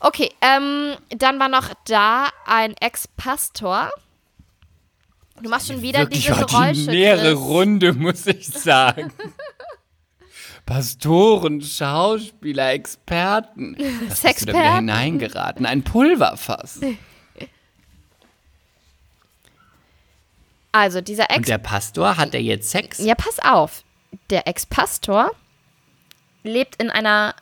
[SPEAKER 2] Okay, ähm, dann war noch da ein Ex-Pastor. Du machst schon wieder
[SPEAKER 3] Wirklich
[SPEAKER 2] diese Geräusche.
[SPEAKER 3] die nähere
[SPEAKER 2] Chris.
[SPEAKER 3] Runde, muss ich sagen. Pastoren, Schauspieler, Experten. Was bist du da wieder
[SPEAKER 2] Sexperten.
[SPEAKER 3] hineingeraten? Ein Pulverfass.
[SPEAKER 2] Also, dieser Ex.
[SPEAKER 3] Und der Pastor, hat er jetzt Sex?
[SPEAKER 2] Ja, pass auf. Der Ex-Pastor lebt in einer,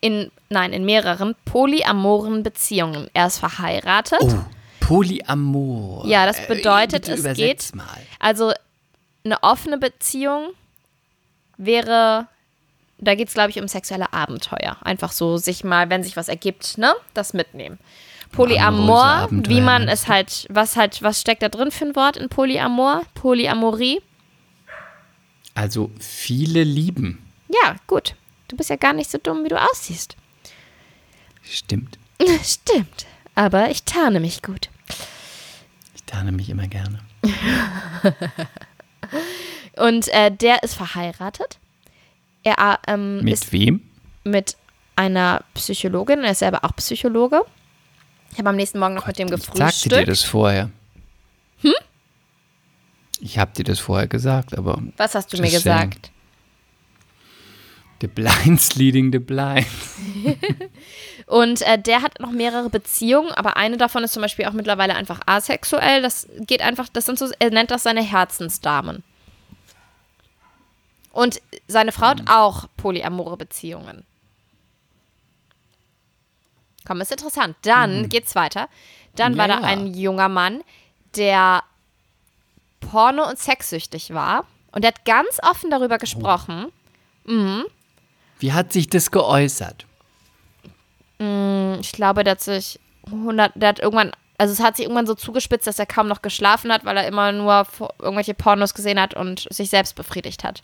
[SPEAKER 2] in, nein, in mehreren polyamoren Beziehungen. Er ist verheiratet.
[SPEAKER 3] Oh, Polyamor.
[SPEAKER 2] Ja, das
[SPEAKER 3] Äh,
[SPEAKER 2] bedeutet,
[SPEAKER 3] bitte
[SPEAKER 2] es geht-
[SPEAKER 3] Mal.
[SPEAKER 2] Also eine offene Beziehung wäre, da geht es, glaube ich, um sexuelle Abenteuer. Einfach so sich mal, wenn sich was ergibt, ne, das mitnehmen. Polyamor, wie man
[SPEAKER 3] meinst
[SPEAKER 2] es halt, was halt, was steckt da drin für ein Wort in Polyamor? Polyamorie?
[SPEAKER 3] Also viele lieben.
[SPEAKER 2] Ja, gut. Du bist ja gar nicht so dumm, wie du aussiehst.
[SPEAKER 3] Stimmt.
[SPEAKER 2] Stimmt. Aber ich tarne mich gut.
[SPEAKER 3] Ich tarne mich immer gerne.
[SPEAKER 2] Und äh, der ist verheiratet. Er ähm,
[SPEAKER 3] Mit
[SPEAKER 2] ist
[SPEAKER 3] wem?
[SPEAKER 2] mit einer Psychologin. Er ist selber auch Psychologe. Ich habe am nächsten Morgen noch mit dem
[SPEAKER 3] Ich sagte dir
[SPEAKER 2] gefrühstückt.
[SPEAKER 3] das vorher. Hm? Ich habe dir das vorher gesagt, aber
[SPEAKER 2] Was hast du mir gesagt?
[SPEAKER 3] The blinds leading the blinds.
[SPEAKER 2] Und äh, der hat noch mehrere Beziehungen, aber eine davon ist zum Beispiel auch mittlerweile einfach asexuell. Das geht einfach, das sind so, er nennt das seine Herzensdamen. Und seine Frau hat auch polyamore Beziehungen. Komm, ist interessant. Dann geht's weiter. Dann
[SPEAKER 3] Ja,
[SPEAKER 2] war da ein junger Mann, der porno- und sexsüchtig war. Und der hat ganz offen darüber gesprochen.
[SPEAKER 3] Wie hat sich das geäußert?
[SPEAKER 2] Ich glaube, der hat sich 100, der hat irgendwann, also es hat sich irgendwann so zugespitzt, dass er kaum noch geschlafen hat, weil er immer nur irgendwelche Pornos gesehen hat und sich selbst befriedigt hat.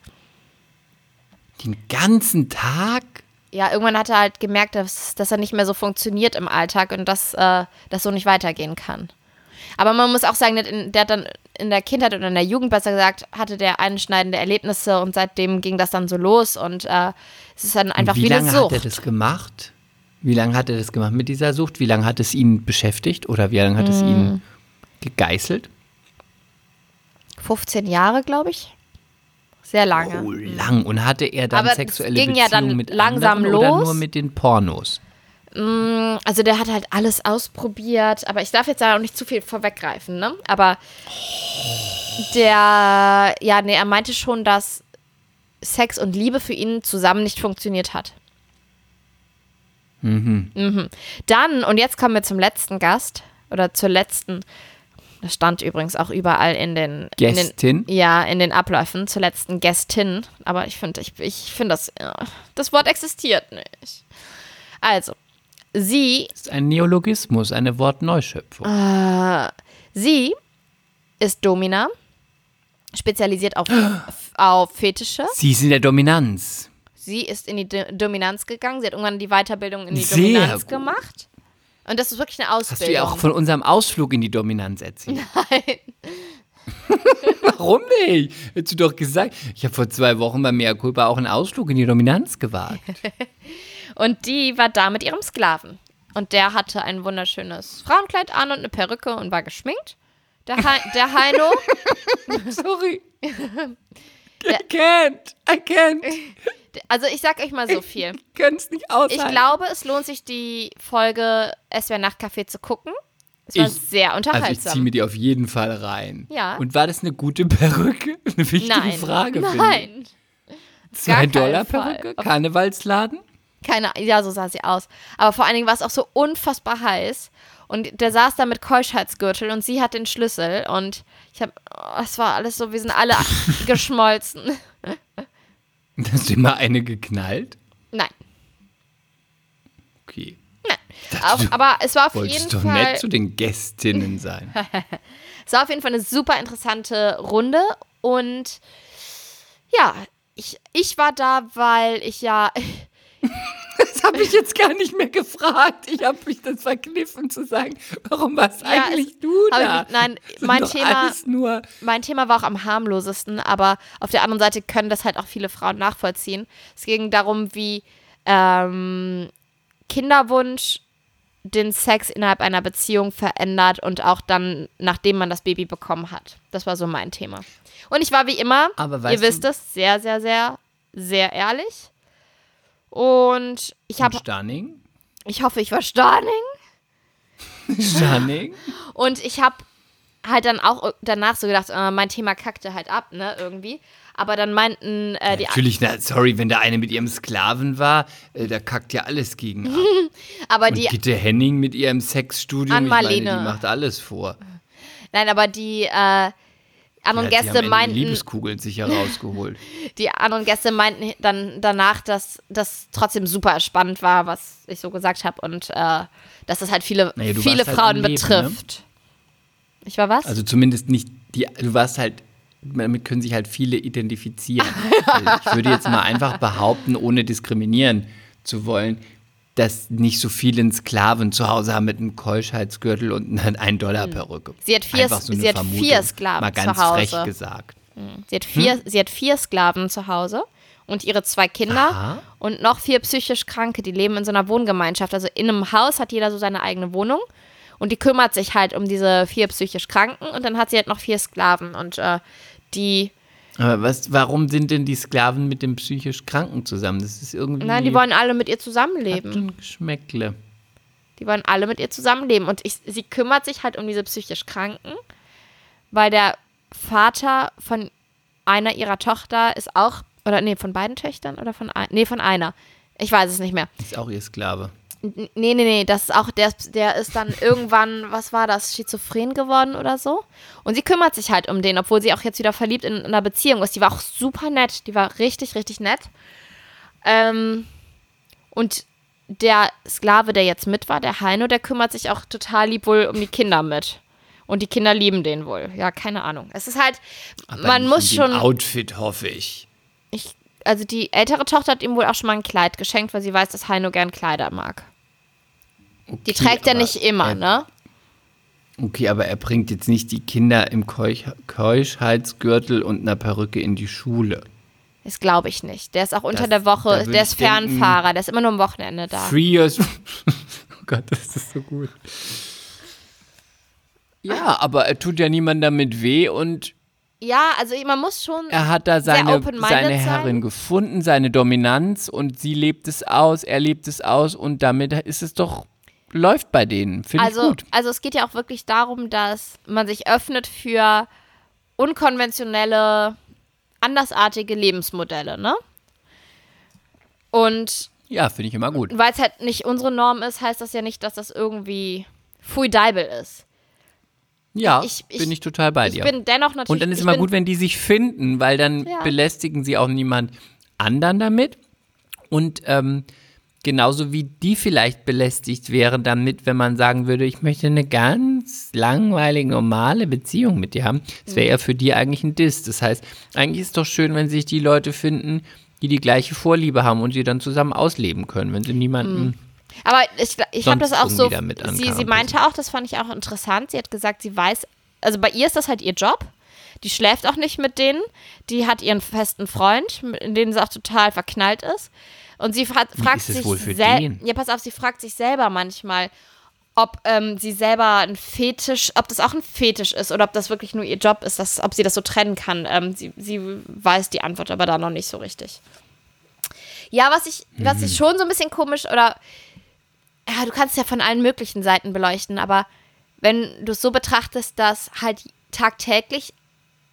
[SPEAKER 3] Den ganzen Tag?
[SPEAKER 2] Ja, irgendwann hat er halt gemerkt, dass, dass er nicht mehr so funktioniert im Alltag und dass äh, das so nicht weitergehen kann. Aber man muss auch sagen, der, hat dann in der Kindheit oder in der Jugend, besser gesagt, hatte der einschneidende Erlebnisse und seitdem ging das dann so los und äh, es ist dann einfach
[SPEAKER 3] Wie
[SPEAKER 2] wie eine
[SPEAKER 3] lange
[SPEAKER 2] Sucht.
[SPEAKER 3] hat er das gemacht? Wie lange hat er das gemacht mit dieser Sucht? Wie lange hat es ihn beschäftigt oder wie lange hat es
[SPEAKER 2] Mm.
[SPEAKER 3] ihn gegeißelt?
[SPEAKER 2] 15 Jahre, glaube ich. Sehr lange.
[SPEAKER 3] Oh, lang. Und hatte er dann
[SPEAKER 2] Aber es
[SPEAKER 3] sexuelle
[SPEAKER 2] ging ja
[SPEAKER 3] Beziehungen
[SPEAKER 2] dann
[SPEAKER 3] mit
[SPEAKER 2] langsam
[SPEAKER 3] anderen oder
[SPEAKER 2] los.
[SPEAKER 3] nur mit den Pornos?
[SPEAKER 2] Also der hat halt alles ausprobiert, aber ich darf jetzt da auch nicht zu viel vorweggreifen, ne? Aber der, ja, nee, er meinte schon, dass Sex und Liebe für ihn zusammen nicht funktioniert hat. Mhm. Dann, und jetzt kommen wir zum letzten Gast oder zur letzten, das stand übrigens auch überall in den, in
[SPEAKER 3] Gästin?
[SPEAKER 2] den ja, in den Abläufen, zur letzten Gästin, aber ich finde, ich, ich finde das, das Wort existiert nicht. Also, sie,
[SPEAKER 3] ist ein Neologismus, eine Wortneuschöpfung.
[SPEAKER 2] sie ist Domina, spezialisiert auf, auf Fetische.
[SPEAKER 3] Sie ist in der Dominanz.
[SPEAKER 2] Sie ist in die Do Dominanz gegangen. Sie hat irgendwann die Weiterbildung in die
[SPEAKER 3] Sehr
[SPEAKER 2] Dominanz
[SPEAKER 3] gut.
[SPEAKER 2] gemacht. Und das ist wirklich eine Ausbildung.
[SPEAKER 3] Hast du ja auch von unserem Ausflug in die Dominanz erzählt? Nein. Warum nicht? Hättest du doch gesagt, ich habe vor zwei Wochen bei Mea Culpa auch einen Ausflug in die Dominanz gewagt.
[SPEAKER 2] Und die war da mit ihrem Sklaven. Und der hatte ein wunderschönes Frauenkleid an und eine Perücke und war geschminkt. Der, Hei der Heino,
[SPEAKER 3] Sorry. I can't. I can't.
[SPEAKER 2] also ich sag euch mal so viel.
[SPEAKER 3] Kann es nicht aushalten.
[SPEAKER 2] Ich glaube, es lohnt sich, die Folge Es wäre Nachtcafé zu gucken. Es war
[SPEAKER 3] Ich-
[SPEAKER 2] sehr
[SPEAKER 3] Also ich
[SPEAKER 2] unterhaltsam.
[SPEAKER 3] ziehe mir die auf jeden Fall rein.
[SPEAKER 2] Ja.
[SPEAKER 3] Und war das eine gute Perücke? Eine wichtige
[SPEAKER 2] Nein,
[SPEAKER 3] Frage. ich.
[SPEAKER 2] nein,
[SPEAKER 3] Zwei Dollar. Perücke? Karnevalsladen?
[SPEAKER 2] Keine, ja, so sah sie aus. Aber vor allen Dingen war es auch so unfassbar heiß. Und der saß da mit Keuschheitsgürtel und sie hat den Schlüssel. Und ich habe, oh, es war alles so, wir sind alle geschmolzen.
[SPEAKER 3] Hast du immer eine geknallt?
[SPEAKER 2] Nein,
[SPEAKER 3] Okay.
[SPEAKER 2] Auf, aber es war auf jeden
[SPEAKER 3] doch
[SPEAKER 2] Fall,
[SPEAKER 3] nett zu den Gästinnen sein.
[SPEAKER 2] es war auf jeden Fall eine super interessante Runde. Und ja, ich, ich war da, weil ich ja,
[SPEAKER 3] Das habe ich jetzt gar nicht mehr gefragt. Ich habe mich das verkniffen zu sagen, warum warst
[SPEAKER 2] Ja,
[SPEAKER 3] eigentlich du
[SPEAKER 2] hab ich-
[SPEAKER 3] da?
[SPEAKER 2] nein, mein Thema- mein Thema war auch am harmlosesten, aber auf der anderen Seite können das halt auch viele Frauen nachvollziehen. Es ging darum, wie ähm, Kinderwunsch den Sex innerhalb einer Beziehung verändert und auch dann, nachdem man das Baby bekommen hat. Das war so mein Thema. Und ich war wie immer,
[SPEAKER 3] Aber
[SPEAKER 2] ihr wisst es, sehr, sehr, sehr, sehr ehrlich. Und ich habe,
[SPEAKER 3] Stunning.
[SPEAKER 2] ich hoffe, ich war Starning.
[SPEAKER 3] Stunning.
[SPEAKER 2] Und ich habe halt dann auch danach so gedacht, äh, mein Thema kackte halt ab, ne, irgendwie. Aber dann meinten äh, die
[SPEAKER 3] Natürlich, na, sorry, wenn da eine mit ihrem Sklaven war, äh, da kackt ja alles gegen ab.
[SPEAKER 2] aber
[SPEAKER 3] Und
[SPEAKER 2] die
[SPEAKER 3] Gitte Henning mit ihrem Sexstudium,
[SPEAKER 2] An
[SPEAKER 3] ich meine,
[SPEAKER 2] Marlene.
[SPEAKER 3] die macht alles vor.
[SPEAKER 2] nein, aber die äh, anderen
[SPEAKER 3] sich am
[SPEAKER 2] Gäste meinten,
[SPEAKER 3] Liebeskugeln sicher rausgeholt.
[SPEAKER 2] die anderen Gäste meinten dann danach, dass das trotzdem super spannend war, was ich so gesagt habe und äh, dass das halt viele
[SPEAKER 3] Naja,
[SPEAKER 2] viele
[SPEAKER 3] halt
[SPEAKER 2] Frauen
[SPEAKER 3] am Leben,
[SPEAKER 2] betrifft. Ich war was?
[SPEAKER 3] Also zumindest nicht, die, du warst halt, damit können sich halt viele identifizieren. Also ich würde jetzt mal einfach behaupten, ohne diskriminieren zu wollen, dass nicht so viele Sklaven zu Hause haben mit einem Keuschheitsgürtel und einer 1-Dollar-Perücke.
[SPEAKER 2] Sie hat vier-
[SPEAKER 3] so
[SPEAKER 2] sie hat
[SPEAKER 3] Vermutung.
[SPEAKER 2] vier Sklaven
[SPEAKER 3] Mal ganz
[SPEAKER 2] zu Hause.
[SPEAKER 3] frech gesagt.
[SPEAKER 2] Sie hat vier,
[SPEAKER 3] Hm?
[SPEAKER 2] sie hat vier Sklaven zu Hause und ihre zwei Kinder
[SPEAKER 3] Aha.
[SPEAKER 2] und noch vier psychisch Kranke, die leben in so einer Wohngemeinschaft. Also in einem Haus hat jeder so seine eigene Wohnung und die kümmert sich halt um diese vier psychisch Kranken und dann hat sie halt noch vier Sklaven und äh, die,
[SPEAKER 3] Aber was, warum sind denn die Sklaven mit dem psychisch Kranken zusammen? Das ist irgendwie.
[SPEAKER 2] nein, die wollen alle mit ihr
[SPEAKER 3] hat
[SPEAKER 2] zusammenleben.
[SPEAKER 3] ein Geschmäckle.
[SPEAKER 2] Die wollen alle mit ihr zusammenleben und ich, sie kümmert sich halt um diese psychisch Kranken, weil der Vater von einer ihrer Tochter ist auch, oder nee, von beiden Töchtern oder von, nee, von einer. Ich weiß es nicht mehr.
[SPEAKER 3] Ist auch ihr Sklave.
[SPEAKER 2] Nee, nee, nee, das ist auch, der, der ist dann irgendwann, was war das, schizophren geworden oder so. Und sie kümmert sich halt um den, obwohl sie auch jetzt wieder verliebt in, einer Beziehung ist. Die war auch super nett, die war richtig, richtig nett. Ähm, und der Sklave, der jetzt mit war, der Heino, der kümmert sich auch total lieb wohl um die Kinder mit. Und die Kinder lieben den wohl. Ja, keine Ahnung. Es ist halt,
[SPEAKER 3] Aber
[SPEAKER 2] man muss
[SPEAKER 3] in
[SPEAKER 2] schon.
[SPEAKER 3] Outfit, hoffe ich.
[SPEAKER 2] Ich, also die ältere Tochter hat ihm wohl auch schon mal ein Kleid geschenkt, weil sie weiß, dass Heino gern Kleider mag. Die
[SPEAKER 3] Okay,
[SPEAKER 2] trägt er nicht immer,
[SPEAKER 3] er,
[SPEAKER 2] ne?
[SPEAKER 3] Okay, aber er bringt jetzt nicht die Kinder im Keuch Keuschheitsgürtel und einer Perücke in die Schule.
[SPEAKER 2] Das glaube ich nicht. Der ist auch unter
[SPEAKER 3] Das-
[SPEAKER 2] der Woche, der ist
[SPEAKER 3] ich denken-
[SPEAKER 2] Fernfahrer, der ist immer nur am Wochenende da.
[SPEAKER 3] Three years. oh Gott, das ist so gut. Ja, aber er tut ja niemand damit weh und
[SPEAKER 2] Ja, also man muss schon.
[SPEAKER 3] er hat da seine, seine
[SPEAKER 2] sein.
[SPEAKER 3] Herrin gefunden, seine Dominanz und sie lebt es aus, er lebt es aus und damit ist es doch, läuft bei denen. Finde ich
[SPEAKER 2] Also,
[SPEAKER 3] gut.
[SPEAKER 2] also es geht ja auch wirklich darum, dass man sich öffnet für unkonventionelle, andersartige Lebensmodelle, ne? Und
[SPEAKER 3] Ja, finde ich immer gut.
[SPEAKER 2] weil es halt nicht unsere Norm ist, heißt das ja nicht, dass das irgendwie Fui Deibel ist.
[SPEAKER 3] Ja,
[SPEAKER 2] Ich- ich-
[SPEAKER 3] bin ich total bei
[SPEAKER 2] Ich
[SPEAKER 3] dir.
[SPEAKER 2] bin dennoch natürlich.
[SPEAKER 3] Und dann ist
[SPEAKER 2] ich
[SPEAKER 3] immer gut, wenn die sich finden, weil dann
[SPEAKER 2] Ja.
[SPEAKER 3] belästigen sie auch niemand anderen damit. Und ähm, Genauso wie die vielleicht belästigt wären damit, wenn man sagen würde, ich möchte eine ganz langweilige, normale Beziehung mit dir haben. Das wäre ja für die eigentlich ein Diss. Das heißt, eigentlich ist es doch schön, wenn sich die Leute finden, die die gleiche Vorliebe haben und sie dann zusammen ausleben können, wenn sie niemanden.
[SPEAKER 2] Aber ich, ich habe das auch so. Sie, sie meinte auch, das fand ich auch interessant. Sie hat gesagt, sie weiß, also bei ihr ist das halt ihr Job. Die schläft auch nicht mit denen. Die hat ihren festen Freund, in den sie auch total verknallt ist. Und sie fra fragt
[SPEAKER 3] ist es
[SPEAKER 2] sich
[SPEAKER 3] wohl für
[SPEAKER 2] sel-
[SPEAKER 3] den?
[SPEAKER 2] Ja, pass auf, sie fragt sich selber manchmal, ob ähm, sie selber ein Fetisch, ob das auch ein Fetisch ist oder ob das wirklich nur ihr Job ist, dass, ob sie das so trennen kann. Ähm, sie, sie weiß die Antwort aber da noch nicht so richtig. Ja, was ich, was
[SPEAKER 3] Mhm.
[SPEAKER 2] ich schon so ein bisschen komisch oder ja, du kannst es ja von allen möglichen Seiten beleuchten, aber wenn du es so betrachtest, dass halt tagtäglich,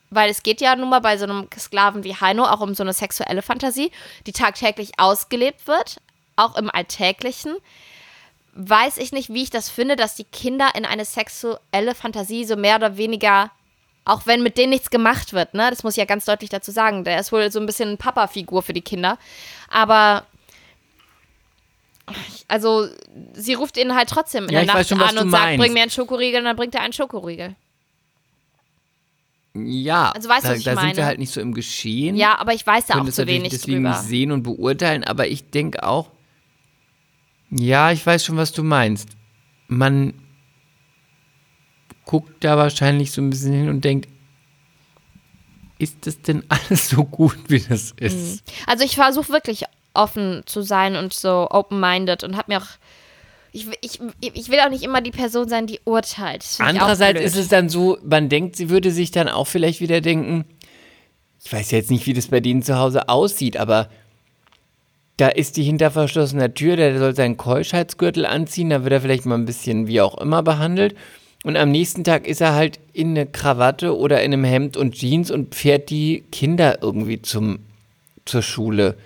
[SPEAKER 2] weil es geht ja nun mal bei so einem Sklaven wie Heino auch um so eine sexuelle Fantasie, die tagtäglich ausgelebt wird, auch im Alltäglichen, weiß ich nicht, wie ich das finde, dass die Kinder in eine sexuelle Fantasie so mehr oder weniger, auch wenn mit denen nichts gemacht wird, ne, das muss ich ja ganz deutlich dazu sagen, der ist wohl so ein bisschen Papa-Figur für die Kinder, aber also sie ruft ihn halt trotzdem in
[SPEAKER 3] Ja,
[SPEAKER 2] der Nacht
[SPEAKER 3] schon,
[SPEAKER 2] an und sagt, bring mir einen Schokoriegel und dann bringt er einen Schokoriegel.
[SPEAKER 3] Ja,
[SPEAKER 2] Also weißt du,
[SPEAKER 3] da,
[SPEAKER 2] was ich
[SPEAKER 3] da sind
[SPEAKER 2] meine?
[SPEAKER 3] wir halt nicht so im Geschehen.
[SPEAKER 2] Ja, aber ich weiß da
[SPEAKER 3] können
[SPEAKER 2] auch zu wenig
[SPEAKER 3] deswegen
[SPEAKER 2] drüber.
[SPEAKER 3] nicht sehen und beurteilen, aber ich denke auch, ja, ich weiß schon, was du meinst. Man guckt da wahrscheinlich so ein bisschen hin und denkt, ist das denn alles so gut, wie das ist?
[SPEAKER 2] Also ich versuche wirklich offen zu sein und so open-minded und habe mir auch ich, ich, ich will auch nicht immer die Person sein, die urteilt.
[SPEAKER 3] Andererseits ist es dann so, man denkt, sie würde sich dann auch vielleicht wieder denken, ich weiß jetzt nicht, wie das bei denen zu Hause aussieht, aber da ist die hinter verschlossener Tür, der soll seinen Keuschheitsgürtel anziehen, da wird er vielleicht mal ein bisschen wie auch immer behandelt. Und am nächsten Tag ist er halt in eine Krawatte oder in einem Hemd und Jeans und fährt die Kinder irgendwie zum, zur Schule.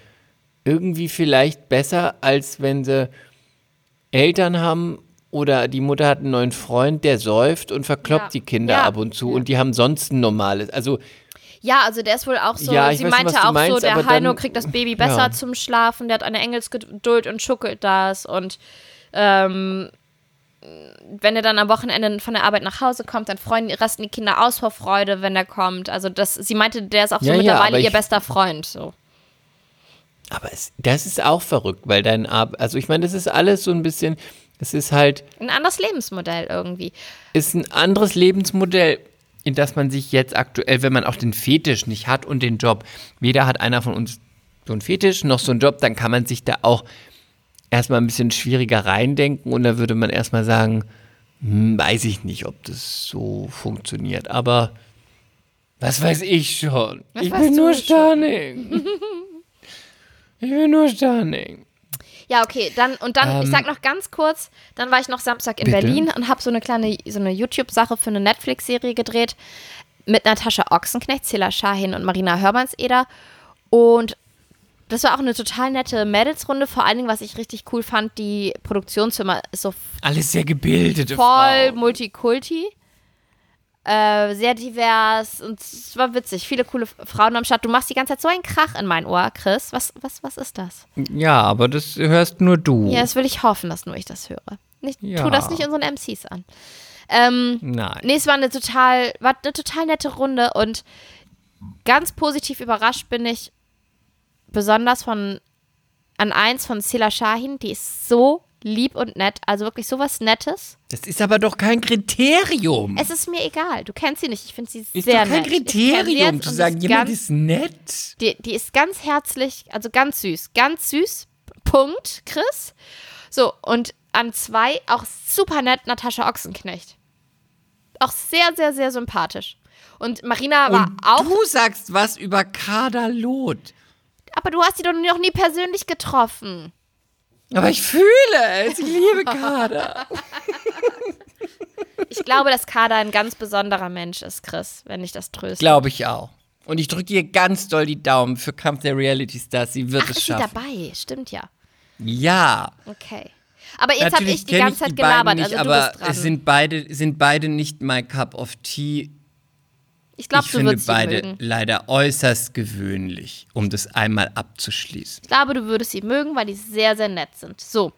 [SPEAKER 3] Irgendwie vielleicht besser, als wenn sie Eltern haben oder die Mutter hat einen neuen Freund, der säuft und verkloppt
[SPEAKER 2] Ja.
[SPEAKER 3] die Kinder
[SPEAKER 2] Ja.
[SPEAKER 3] ab und zu und die haben sonst ein normales. Also
[SPEAKER 2] Ja, also der ist wohl auch so,
[SPEAKER 3] Ja,
[SPEAKER 2] sie meinte auch so,
[SPEAKER 3] meinst,
[SPEAKER 2] der
[SPEAKER 3] aber
[SPEAKER 2] Heino kriegt das Baby besser zum Schlafen, der hat eine Engelsgeduld und schuckelt das und ähm, wenn er dann am Wochenende von der Arbeit nach Hause kommt, dann freuen, rasten die Kinder aus vor Freude, wenn er kommt. Also das, sie meinte, der ist auch so mittlerweile ihr bester Freund. So.
[SPEAKER 3] Aber es, das ist auch verrückt, weil dein Ab, also ich meine, das ist alles so ein bisschen, es ist halt,
[SPEAKER 2] Ein anderes Lebensmodell irgendwie.
[SPEAKER 3] ist ein anderes Lebensmodell, in das man sich jetzt aktuell, wenn man auch den Fetisch nicht hat und den Job, weder hat einer von uns so einen Fetisch noch so einen Job, dann kann man sich da auch erstmal ein bisschen schwieriger reindenken und da würde man erstmal sagen, hm, weiß ich nicht, ob das so funktioniert, aber was weiß ich schon.
[SPEAKER 2] Was
[SPEAKER 3] ich bin nur? Starning. ich bin nur Starning.
[SPEAKER 2] Ja, okay, dann und dann, ich
[SPEAKER 3] Ähm,
[SPEAKER 2] sag noch ganz kurz, dann war ich noch Samstag in
[SPEAKER 3] bitte?
[SPEAKER 2] Berlin und habe so eine kleine, so eine YouTube-Sache für eine Netflix-Serie gedreht mit Natascha Ochsenknecht, Cela Shahin und Marina Hörmannseder. Und das war auch eine total nette Mädelsrunde. Vor allen Dingen, was ich richtig cool fand, die Produktionsfirma ist so
[SPEAKER 3] Alles sehr gebildete
[SPEAKER 2] voll
[SPEAKER 3] Frauen.
[SPEAKER 2] Multikulti. Äh, sehr divers und es war witzig. Viele coole Frauen am Start. Du machst die ganze Zeit so einen Krach in mein Ohr, Chris. Was, was, was ist das?
[SPEAKER 3] Ja, aber das hörst nur du.
[SPEAKER 2] Ja, das will ich hoffen, dass nur ich das höre. Nicht,
[SPEAKER 3] Ja.
[SPEAKER 2] Tu das nicht unseren MCs an. Ähm,
[SPEAKER 3] Nein.
[SPEAKER 2] nee, es war eine total, war eine total nette Runde und ganz positiv überrascht bin ich besonders von an eins von Sela Shahin, die ist so lieb und nett, also wirklich sowas Nettes.
[SPEAKER 3] Das ist aber doch kein Kriterium.
[SPEAKER 2] Es ist mir egal, du kennst sie nicht, ich finde sie
[SPEAKER 3] ist
[SPEAKER 2] sehr
[SPEAKER 3] doch kein
[SPEAKER 2] nett.
[SPEAKER 3] Kriterium zu sagen,
[SPEAKER 2] ist
[SPEAKER 3] jemand
[SPEAKER 2] ganz,
[SPEAKER 3] ist nett.
[SPEAKER 2] die, die ist ganz herzlich, also ganz süß. Ganz süß. Punkt, Chris. So, und an zwei auch super nett Natascha Ochsenknecht. Auch sehr, sehr, sehr sympathisch. Und Marina war
[SPEAKER 3] Und
[SPEAKER 2] auch.
[SPEAKER 3] du sagst was über Kader Loth.
[SPEAKER 2] Aber du hast sie doch noch nie persönlich getroffen.
[SPEAKER 3] Aber ich fühle es. Ich liebe Kader.
[SPEAKER 2] Ich glaube, dass Kader ein ganz besonderer Mensch ist, Chris, wenn ich das tröste.
[SPEAKER 3] Glaube ich auch. Und ich drücke ihr ganz doll die Daumen für Kampf der Reality Stars. Sie wird
[SPEAKER 2] Ach,
[SPEAKER 3] es
[SPEAKER 2] ist sie
[SPEAKER 3] schaffen.
[SPEAKER 2] dabei? Stimmt ja.
[SPEAKER 3] Ja.
[SPEAKER 2] Okay. Aber jetzt habe ich die ganze Zeit
[SPEAKER 3] die beiden
[SPEAKER 2] gelabert,
[SPEAKER 3] nicht,
[SPEAKER 2] also
[SPEAKER 3] aber
[SPEAKER 2] du bist dran.
[SPEAKER 3] es sind beide, sind beide nicht my cup of tea.
[SPEAKER 2] Ich glaube, du
[SPEAKER 3] finde
[SPEAKER 2] würdest
[SPEAKER 3] beide
[SPEAKER 2] sie mögen.
[SPEAKER 3] leider äußerst gewöhnlich, um das einmal abzuschließen.
[SPEAKER 2] Ich glaube, du würdest sie mögen, weil die sehr, sehr nett sind. So.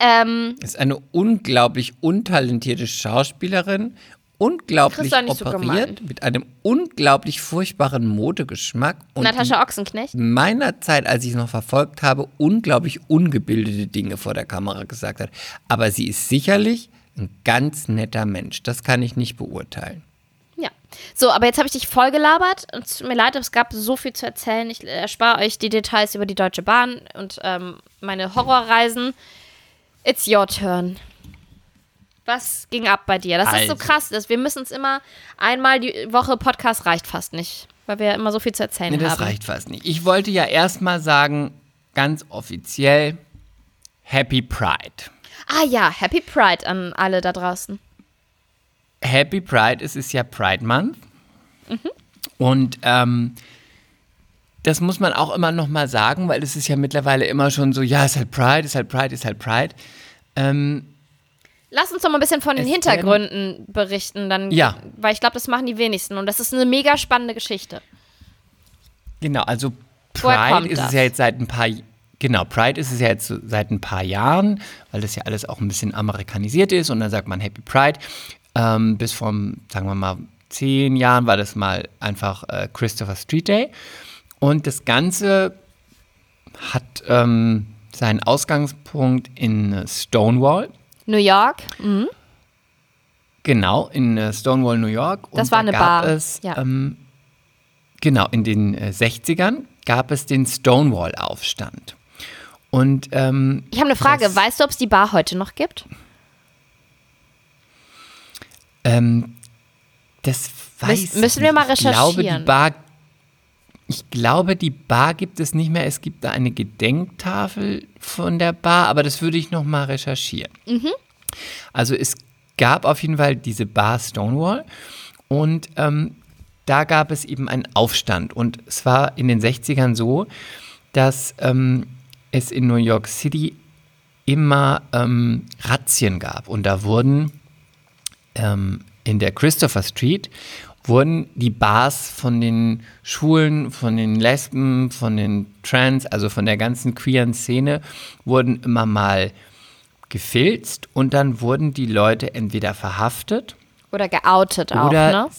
[SPEAKER 2] Ähm,
[SPEAKER 3] Ist eine unglaublich untalentierte Schauspielerin, unglaublich
[SPEAKER 2] so
[SPEAKER 3] operiert,
[SPEAKER 2] gemein.
[SPEAKER 3] mit einem unglaublich furchtbaren Modegeschmack und
[SPEAKER 2] Natascha Ochsenknecht.
[SPEAKER 3] in meiner Zeit, als ich es noch verfolgt habe, unglaublich ungebildete Dinge vor der Kamera gesagt hat. Aber sie ist sicherlich ein ganz netter Mensch. Das kann ich nicht beurteilen.
[SPEAKER 2] Ja. So, aber jetzt habe ich dich vollgelabert. Und es tut mir leid, es gab so viel zu erzählen. Ich erspare euch die Details über die Deutsche Bahn und ähm, meine Horrorreisen. It's your turn. Was ging ab bei dir? Das ist so
[SPEAKER 3] Also.
[SPEAKER 2] krass. Das, wir müssen es immer einmal die Woche Podcast reicht fast nicht, weil wir immer so viel zu erzählen
[SPEAKER 3] Nee, das
[SPEAKER 2] haben.
[SPEAKER 3] reicht fast nicht. Ich wollte ja erstmal sagen, ganz offiziell, Happy Pride.
[SPEAKER 2] Ah ja, Happy Pride an alle da draußen.
[SPEAKER 3] Happy Pride, es ist ja Pride Month. Und ähm, das muss man auch immer noch mal sagen, weil es ist ja mittlerweile immer schon so, ja, ist halt Pride, ist halt Pride, ist halt Pride. Ähm,
[SPEAKER 2] Lass uns doch mal ein bisschen von den
[SPEAKER 3] Es
[SPEAKER 2] Hintergründen berichten, dann,
[SPEAKER 3] Ja.
[SPEAKER 2] weil ich glaube, das machen die wenigsten und das ist eine mega spannende Geschichte.
[SPEAKER 3] genau, also Pride ist
[SPEAKER 2] das?
[SPEAKER 3] es ja jetzt seit ein paar Genau, Pride ist es ja jetzt seit ein paar Jahren, weil das ja alles auch ein bisschen amerikanisiert ist und dann sagt man Happy Pride. Ähm, bis vor, sagen wir mal, zehn Jahren war das mal einfach äh, Christopher Street Day. Und das Ganze hat ähm, seinen Ausgangspunkt in äh, Stonewall.
[SPEAKER 2] New York, mhm.
[SPEAKER 3] Genau, in äh, Stonewall, New York. Und
[SPEAKER 2] Das war
[SPEAKER 3] da
[SPEAKER 2] eine
[SPEAKER 3] gab
[SPEAKER 2] Bar,
[SPEAKER 3] Es,
[SPEAKER 2] ja.
[SPEAKER 3] ähm, genau, in den äh, 60ern gab es den Stonewall-Aufstand. Und ähm,
[SPEAKER 2] ich habe eine Frage. Weißt du, ob es die Bar heute noch gibt?
[SPEAKER 3] Ähm, das weiß
[SPEAKER 2] Müs- müssen wir mal
[SPEAKER 3] nicht. Ich glaube, die
[SPEAKER 2] recherchieren.
[SPEAKER 3] Bar, ich glaube, die Bar gibt es nicht mehr. Es gibt da eine Gedenktafel von der Bar, aber das würde ich noch mal recherchieren.
[SPEAKER 2] Mhm.
[SPEAKER 3] Also es gab auf jeden Fall diese Bar Stonewall und ähm, da gab es eben einen Aufstand. Und es war in den 60ern so, dass ähm, es in New York City immer ähm, Razzien gab. Und da wurden ähm, in der Christopher Street wurden die Bars von den Schwulen, von den Lesben, von den Trans, also von der ganzen queeren Szene, wurden immer mal gefilzt und dann wurden die Leute entweder verhaftet
[SPEAKER 2] Oder geoutet auch,
[SPEAKER 3] oder,
[SPEAKER 2] ne?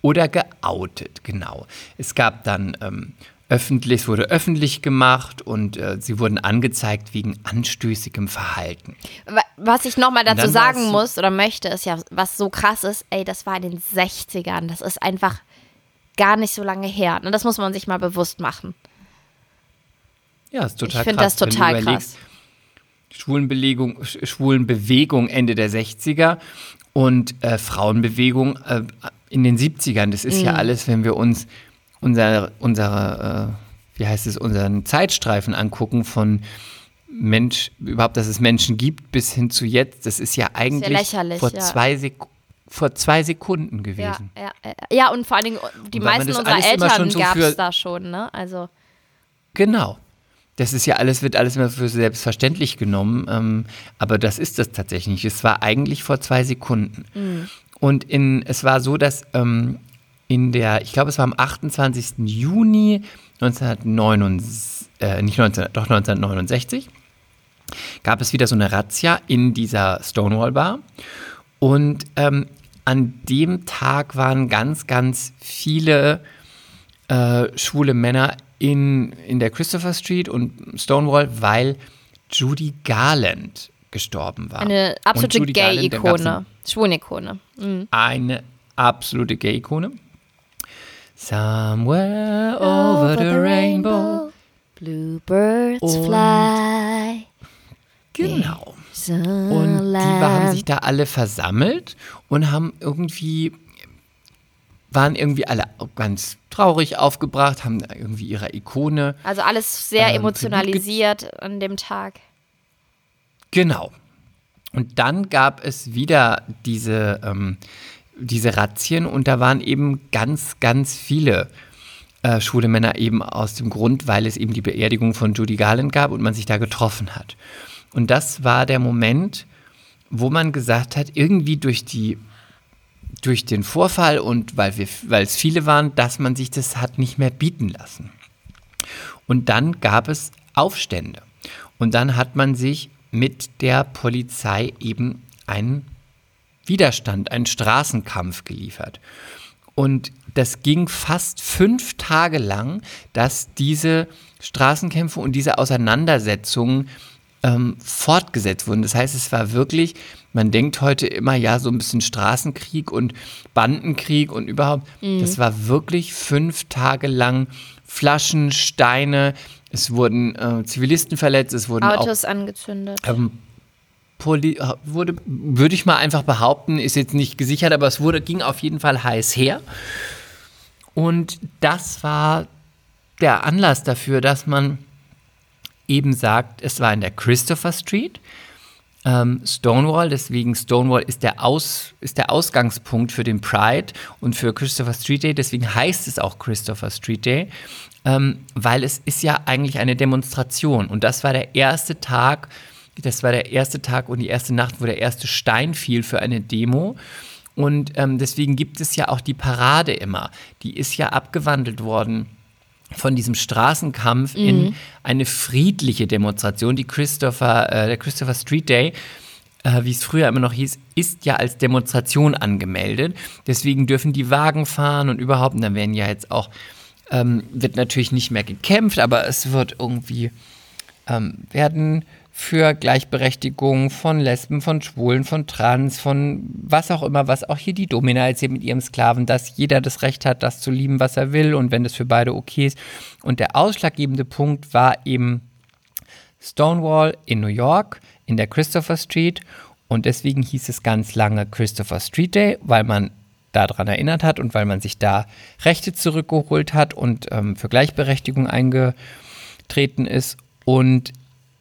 [SPEAKER 3] oder geoutet, genau. Es gab dann ähm, öffentlich, es wurde öffentlich gemacht und äh, sie wurden angezeigt wegen anstößigem Verhalten.
[SPEAKER 2] Wa- Was ich nochmal dazu sagen muss oder möchte, ist ja, was so krass ist, ey, das war in den 60ern. Das ist einfach gar nicht so lange her. Ne? Das muss man sich mal bewusst machen.
[SPEAKER 3] Ja, ist total
[SPEAKER 2] ich finde das
[SPEAKER 3] krass, wenn du
[SPEAKER 2] total
[SPEAKER 3] überlegst,
[SPEAKER 2] krass.
[SPEAKER 3] Schwulenbelegung, Sch- Schwulenbewegung Ende der 60er und äh, Frauenbewegung äh, in den 70ern. Das ist
[SPEAKER 2] Mhm.
[SPEAKER 3] ja alles, wenn wir uns unsere, unsere äh, wie heißt es, unseren Zeitstreifen angucken von Mensch, überhaupt, dass es Menschen gibt, bis hin zu jetzt. Das ist ja eigentlich
[SPEAKER 2] lächerlich,
[SPEAKER 3] vor,
[SPEAKER 2] ja.
[SPEAKER 3] zwei Sek vor zwei Sekunden gewesen.
[SPEAKER 2] ja, ja. ja, und vor allen Dingen, die meisten unserer Eltern
[SPEAKER 3] so
[SPEAKER 2] gab es da schon, ne? Also,
[SPEAKER 3] Genau. Das ist ja alles, wird alles immer für selbstverständlich genommen, ähm, aber das ist das tatsächlich nicht. Es war eigentlich vor zwei Sekunden.
[SPEAKER 2] Mhm.
[SPEAKER 3] Und in, es war so, dass ähm, in der, ich glaube, es war am 28. Juni 1969, äh, nicht 19, doch 1969, gab es wieder so eine Razzia in dieser Stonewall Bar. Und ähm, an dem Tag waren ganz, ganz viele äh, schwule Männer in, in der Christopher Street und Stonewall, weil Judy Garland gestorben war.
[SPEAKER 2] eine absolute Gay-Ikone. Schwulen-Ikone. Mhm.
[SPEAKER 3] Eine absolute Gay-Ikone. Somewhere over the rainbow.
[SPEAKER 2] Bluebirds
[SPEAKER 3] Und-
[SPEAKER 2] fly.
[SPEAKER 3] Genau. Und die haben sich da alle versammelt und haben irgendwie, waren irgendwie alle ganz traurig aufgebracht, haben irgendwie ihre Ikone.
[SPEAKER 2] Also alles sehr
[SPEAKER 3] ähm,
[SPEAKER 2] emotionalisiert an dem Tag.
[SPEAKER 3] Genau. Und dann gab es wieder diese, ähm, diese Razzien und da waren eben ganz, ganz viele äh, schwule Männer eben aus dem Grund, weil es eben die Beerdigung von Judy Garland gab und man sich da getroffen hat. Und das war der Moment, wo man gesagt hat, irgendwie durch die durch den Vorfall und weil, wir, weil es viele waren, dass man sich das hat nicht mehr bieten lassen. Und dann gab es Aufstände. Und dann hat man sich mit der Polizei eben einen Widerstand, einen Straßenkampf geliefert. Und das ging fast fünf Tage lang, dass diese Straßenkämpfe und diese Auseinandersetzungen ähm, fortgesetzt wurden. Das heißt, es war wirklich, man denkt heute immer ja so ein bisschen Straßenkrieg und Bandenkrieg und überhaupt. Mhm. Das war wirklich fünf Tage lang Flaschen, Steine, es wurden äh, Zivilisten verletzt, es wurden
[SPEAKER 2] Autos auch, angezündet. Ähm,
[SPEAKER 3] Poli wurde, würde ich mal einfach behaupten, ist jetzt nicht gesichert, aber es wurde, ging auf jeden Fall heiß her. Und das war der Anlass dafür, dass man eben sagt, es war in der Christopher Street. Ähm, Stonewall, deswegen Stonewall ist der, Aus, ist der Ausgangspunkt für den Pride und für Christopher Street Day, deswegen heißt es auch Christopher Street Day, ähm, weil es ist ja eigentlich eine Demonstration und das war der erste Tag, das war der erste Tag und die erste Nacht, wo der erste Stein fiel für eine Demo. Und ähm, deswegen gibt es ja auch die Parade immer. Die ist ja abgewandelt worden von diesem Straßenkampf mhm. in eine friedliche Demonstration. Die Christopher, äh, der Christopher Street Day, äh, wie es früher immer noch hieß, ist ja als Demonstration angemeldet. Deswegen dürfen die Wagen fahren und überhaupt, und dann werden ja jetzt auch, ähm, wird natürlich nicht mehr gekämpft, aber es wird irgendwie, ähm, werden für Gleichberechtigung von Lesben, von Schwulen, von Trans, von was auch immer, was auch hier die Domina erzählt mit ihrem Sklaven, dass jeder das Recht hat, das zu lieben, was er will und wenn das für beide okay ist. Und der ausschlaggebende Punkt war eben Stonewall in New York, in der Christopher Street. Und deswegen hieß es ganz lange Christopher Street Day, weil man daran erinnert hat und weil man sich da Rechte zurückgeholt hat und ähm, für Gleichberechtigung eingetreten ist. Und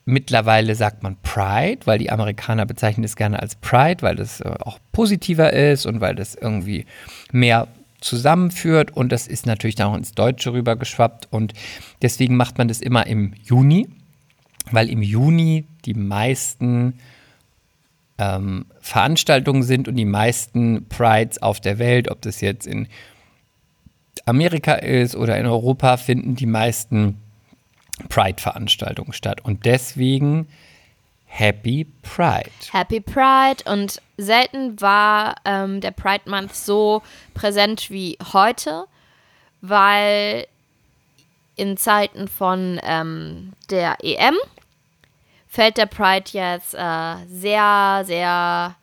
[SPEAKER 3] Mittlerweile sagt man Pride, weil die Amerikaner bezeichnen es gerne als Pride, weil das äh, auch positiver ist und weil das irgendwie mehr zusammenführt. Und das ist natürlich dann auch ins Deutsche rübergeschwappt. Und deswegen macht man das immer im Juni, weil im Juni die meisten ähm, Veranstaltungen sind und die meisten Prides auf der Welt, ob das jetzt in Amerika ist oder in Europa, finden die meisten Pride-Veranstaltungen statt. Und deswegen Happy Pride.
[SPEAKER 2] Happy Pride. Und selten war ähm, der Pride Month so präsent wie heute, weil in Zeiten von ähm, der EM fällt der Pride jetzt äh, sehr, sehr,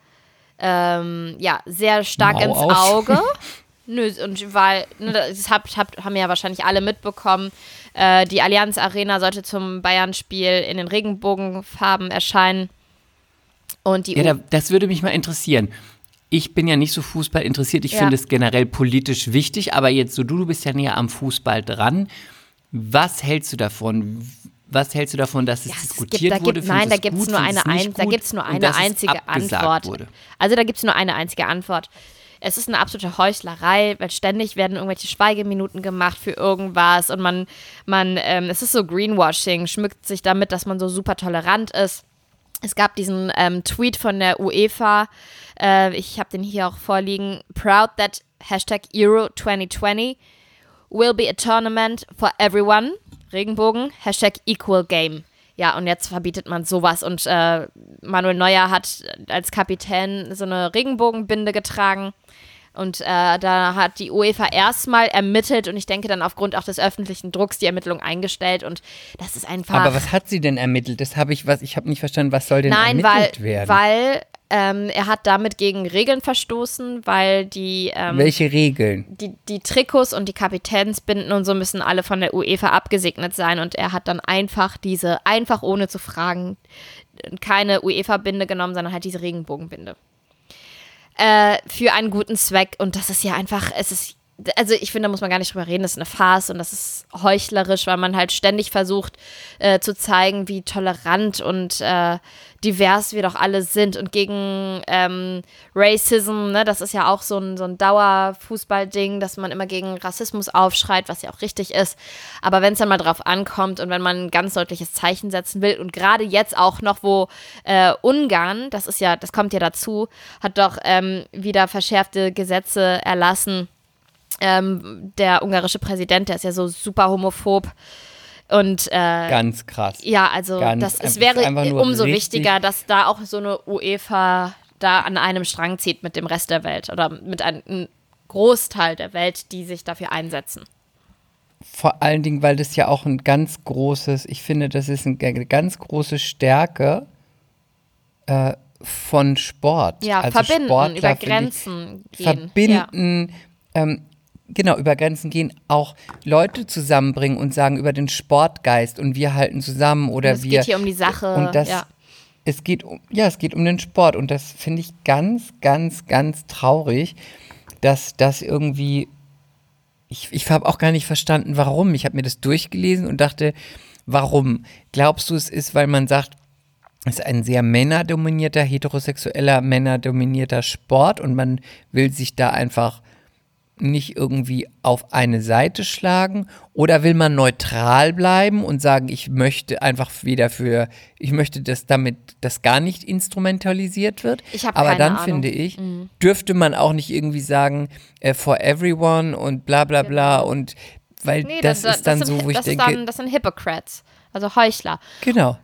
[SPEAKER 2] ähm, ja, sehr stark Mau ins. Auge. Nö, und weil, ne, das hab, hab, haben ja wahrscheinlich alle mitbekommen, äh, die Allianz Arena sollte zum Bayern-Spiel in den Regenbogenfarben erscheinen. Und die
[SPEAKER 3] ja, da, das würde mich mal interessieren. Ich bin ja nicht so Fußball interessiert. Ich ja. finde es generell politisch wichtig, aber jetzt so du, du bist ja näher am Fußball dran. Was hältst du davon? Was hältst du davon, dass es ja, diskutiert gibt, wurde?
[SPEAKER 2] Gibt, nein, da gibt es nur eine, ein, da gibt's nur eine einzige Antwort. Wurde. Also da gibt es nur eine einzige Antwort es ist eine absolute Heuchlerei, weil ständig werden irgendwelche Schweigeminuten gemacht für irgendwas und man, man, ähm, es ist so Greenwashing, schmückt sich damit, dass man so super tolerant ist. Es gab diesen ähm, Tweet von der UEFA, äh, ich habe den hier auch vorliegen, proud that Hashtag Euro 2020 will be a tournament for everyone, Regenbogen, Hashtag Equal Game. Ja, und jetzt verbietet man sowas. Und äh, Manuel Neuer hat als Kapitän so eine Regenbogenbinde getragen. Und äh, da hat die UEFA erstmal ermittelt und ich denke dann aufgrund auch des öffentlichen Drucks die Ermittlung eingestellt und das ist einfach.
[SPEAKER 3] Aber was hat sie denn ermittelt? Das habe ich was, ich habe nicht verstanden, was soll denn Nein, ermittelt
[SPEAKER 2] weil,
[SPEAKER 3] werden?
[SPEAKER 2] Weil ähm, er hat damit gegen Regeln verstoßen, weil die. Ähm,
[SPEAKER 3] Welche Regeln?
[SPEAKER 2] Die, die Trikots und die Kapitänsbinden und so müssen alle von der UEFA abgesegnet sein. Und er hat dann einfach diese, einfach ohne zu fragen, keine UEFA-Binde genommen, sondern halt diese Regenbogenbinde. Äh, für einen guten Zweck. Und das ist ja einfach, es ist also ich finde, da muss man gar nicht drüber reden, das ist eine Farce und das ist heuchlerisch, weil man halt ständig versucht äh, zu zeigen, wie tolerant und äh, divers wir doch alle sind und gegen ähm, Racism, ne, das ist ja auch so ein, so ein Dauerfußballding, dass man immer gegen Rassismus aufschreit, was ja auch richtig ist. Aber wenn es dann mal drauf ankommt und wenn man ein ganz deutliches Zeichen setzen will und gerade jetzt auch noch, wo äh, Ungarn, das ist ja, das kommt ja dazu, hat doch ähm, wieder verschärfte Gesetze erlassen. Ähm, der ungarische Präsident, der ist ja so super homophob. Und äh,
[SPEAKER 3] ganz krass.
[SPEAKER 2] Ja, also
[SPEAKER 3] Ganz-
[SPEAKER 2] das, es wäre umso wichtiger, dass da auch so eine UEFA da an einem Strang zieht mit dem Rest der Welt oder mit einem, Großteil der Welt, die sich dafür einsetzen.
[SPEAKER 3] Vor allen Dingen, weil das ja auch ein ganz großes, ich finde, das ist ein- eine ganz große Stärke äh, von Sport.
[SPEAKER 2] Ja,
[SPEAKER 3] also
[SPEAKER 2] verbinden,
[SPEAKER 3] Sportler,
[SPEAKER 2] über
[SPEAKER 3] finde ich,
[SPEAKER 2] Grenzen gehen. Ja.
[SPEAKER 3] Verbinden, ähm, genau, über Grenzen gehen, auch Leute zusammenbringen und sagen über den Sportgeist und wir halten zusammen oder
[SPEAKER 2] es
[SPEAKER 3] wir.
[SPEAKER 2] geht hier um die Sache.
[SPEAKER 3] Und das,
[SPEAKER 2] ja.
[SPEAKER 3] es geht um, ja, es geht um den Sport und das finde ich ganz, ganz, ganz traurig, dass das irgendwie, ich, ich habe auch gar nicht verstanden, warum. Ich habe mir das durchgelesen und dachte, warum? Glaubst du, es ist, weil man sagt, es ist ein sehr männerdominierter, heterosexueller, männerdominierter Sport und man will sich da einfach nicht irgendwie auf eine Seite schlagen oder will man neutral bleiben und sagen, ich möchte einfach wieder für, ich möchte, dass damit das gar nicht instrumentalisiert wird.
[SPEAKER 2] Ich hab
[SPEAKER 3] Aber
[SPEAKER 2] keine
[SPEAKER 3] dann
[SPEAKER 2] Ahnung. Mhm.
[SPEAKER 3] finde ich, dürfte man auch nicht irgendwie sagen, äh, for everyone und bla bla bla und weil
[SPEAKER 2] Nee,
[SPEAKER 3] das, ist dann
[SPEAKER 2] sind,
[SPEAKER 3] so, wo ich
[SPEAKER 2] das
[SPEAKER 3] denke,
[SPEAKER 2] dann, das sind Hypocrites, also Heuchler.
[SPEAKER 3] genau.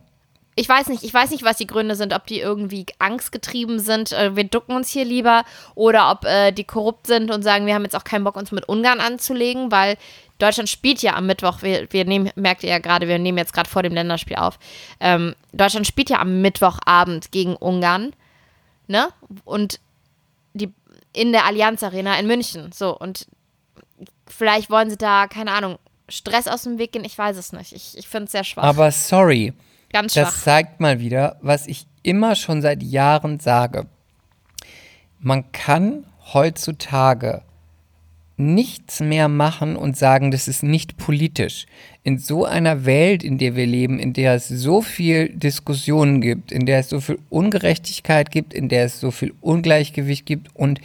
[SPEAKER 2] Ich weiß nicht, ich weiß nicht, was die Gründe sind, ob die irgendwie angstgetrieben sind, äh, wir ducken uns hier lieber, oder ob äh, die korrupt sind und sagen, wir haben jetzt auch keinen Bock, uns mit Ungarn anzulegen, weil Deutschland spielt ja am Mittwoch, wir, wir nehmen, merkt ihr ja gerade, wir nehmen jetzt gerade vor dem Länderspiel auf. Ähm, Deutschland spielt ja am Mittwochabend gegen Ungarn, ne? Und die in der Allianz Arena in München. So, und vielleicht wollen sie da, keine Ahnung, Stress aus dem Weg gehen, ich weiß es nicht. Ich, ich finde es sehr schwach.
[SPEAKER 3] Aber sorry,
[SPEAKER 2] Ganz schwach.
[SPEAKER 3] Das zeigt mal wieder, was ich immer schon seit Jahren sage. Man kann heutzutage nichts mehr machen und sagen, das ist nicht politisch. In so einer Welt, in der wir leben, in der es so viel Diskussionen gibt, in der es so viel Ungerechtigkeit gibt, in der es so viel Ungleichgewicht gibt und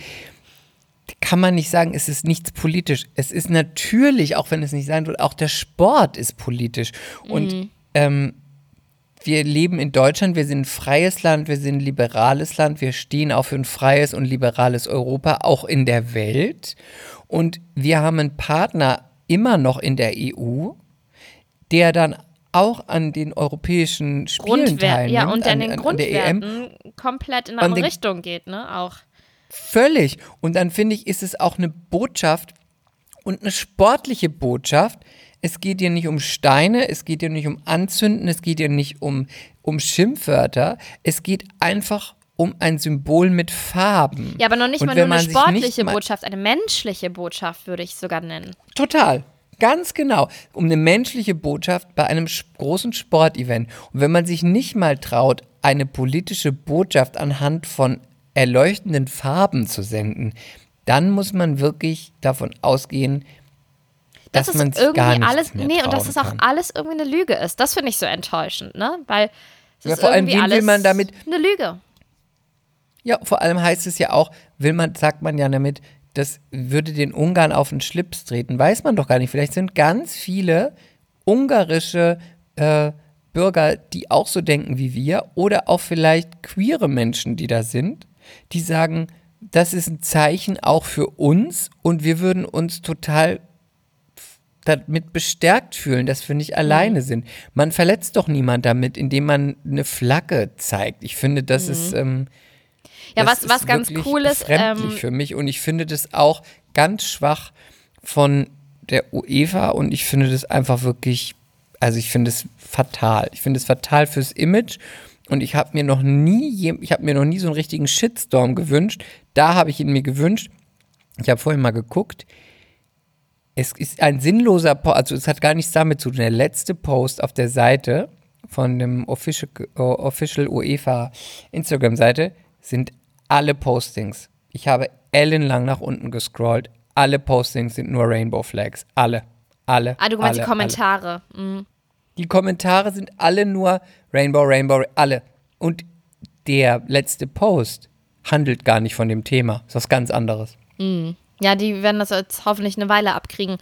[SPEAKER 3] kann man nicht sagen, es ist nichts politisch. Es ist natürlich, auch wenn es nicht sein wird, auch der Sport ist politisch. Und ähm, wir leben in Deutschland, wir sind ein freies Land, wir sind ein liberales Land, wir stehen auch für ein freies und liberales Europa, auch in der Welt. Und wir haben einen Partner immer noch in der EU, der dann auch an den europäischen Spielen
[SPEAKER 2] Grundwert,
[SPEAKER 3] teilnimmt.
[SPEAKER 2] ja, und an den
[SPEAKER 3] an der EM.
[SPEAKER 2] Grundwerten komplett in eine
[SPEAKER 3] An
[SPEAKER 2] andere
[SPEAKER 3] den-
[SPEAKER 2] Richtung geht, ne? Auch.
[SPEAKER 3] Völlig. Und dann finde ich, ist es auch eine Botschaft und eine sportliche Botschaft. Es geht hier nicht um Steine, es geht hier nicht um Anzünden, es geht hier nicht um, um Schimpfwörter. Es geht einfach um ein Symbol mit Farben.
[SPEAKER 2] Ja, aber noch nicht
[SPEAKER 3] Und
[SPEAKER 2] mal nur eine sportliche Botschaft, eine menschliche Botschaft würde ich sogar nennen.
[SPEAKER 3] Total. Ganz genau. Um eine menschliche Botschaft bei einem großen Sportevent. Und wenn man sich nicht mal traut, eine politische Botschaft anhand von erleuchtenden Farben zu senden, dann muss man wirklich davon ausgehen, dass man sich
[SPEAKER 2] irgendwie alles, nee, und dass es auch alles irgendwie eine Lüge ist. Das finde ich so enttäuschend, ne? Weil es
[SPEAKER 3] Ja,
[SPEAKER 2] ist
[SPEAKER 3] vor allem,
[SPEAKER 2] irgendwie
[SPEAKER 3] will
[SPEAKER 2] alles
[SPEAKER 3] man damit-
[SPEAKER 2] eine Lüge.
[SPEAKER 3] Ja, vor allem heißt es ja auch, will man, sagt man ja damit, das würde den Ungarn auf den Schlips treten. Weiß man doch gar nicht. Vielleicht sind ganz viele ungarische äh, Bürger, die auch so denken wie wir, oder auch vielleicht queere Menschen, die da sind, die sagen, das ist ein Zeichen auch für uns und wir würden uns total damit bestärkt fühlen, dass wir
[SPEAKER 2] Mhm.
[SPEAKER 3] nicht alleine sind. Man verletzt doch niemand damit, indem man eine Flagge zeigt. Ich finde, das ist ähm,
[SPEAKER 2] Mhm. Ja,
[SPEAKER 3] das
[SPEAKER 2] was, was
[SPEAKER 3] ist
[SPEAKER 2] ganz cool ist, ähm,
[SPEAKER 3] für mich und ich finde das auch ganz schwach von der UEFA und ich finde das einfach wirklich, also ich finde es fatal. Ich finde es fatal fürs Image und ich habe mir noch nie, ich habe mir noch nie so einen richtigen Shitstorm gewünscht. Da habe ich ihn mir gewünscht. Ich habe vorhin mal geguckt. Es ist ein sinnloser Post, also es hat gar nichts damit zu tun. Der letzte Post auf der Seite von dem Official, äh, Official UEFA Instagram-Seite sind alle Postings. Ich habe ellenlang nach unten gescrollt. alle Postings sind nur Rainbow Flags. Alle. Alle.
[SPEAKER 2] Ah, du meinst
[SPEAKER 3] alle,
[SPEAKER 2] die Kommentare. Mhm.
[SPEAKER 3] Die Kommentare sind alle nur Rainbow, Rainbow, alle. Und der letzte Post handelt gar nicht von dem Thema. Ist was ganz anderes.
[SPEAKER 2] Ja, die werden das jetzt hoffentlich eine Weile abkriegen.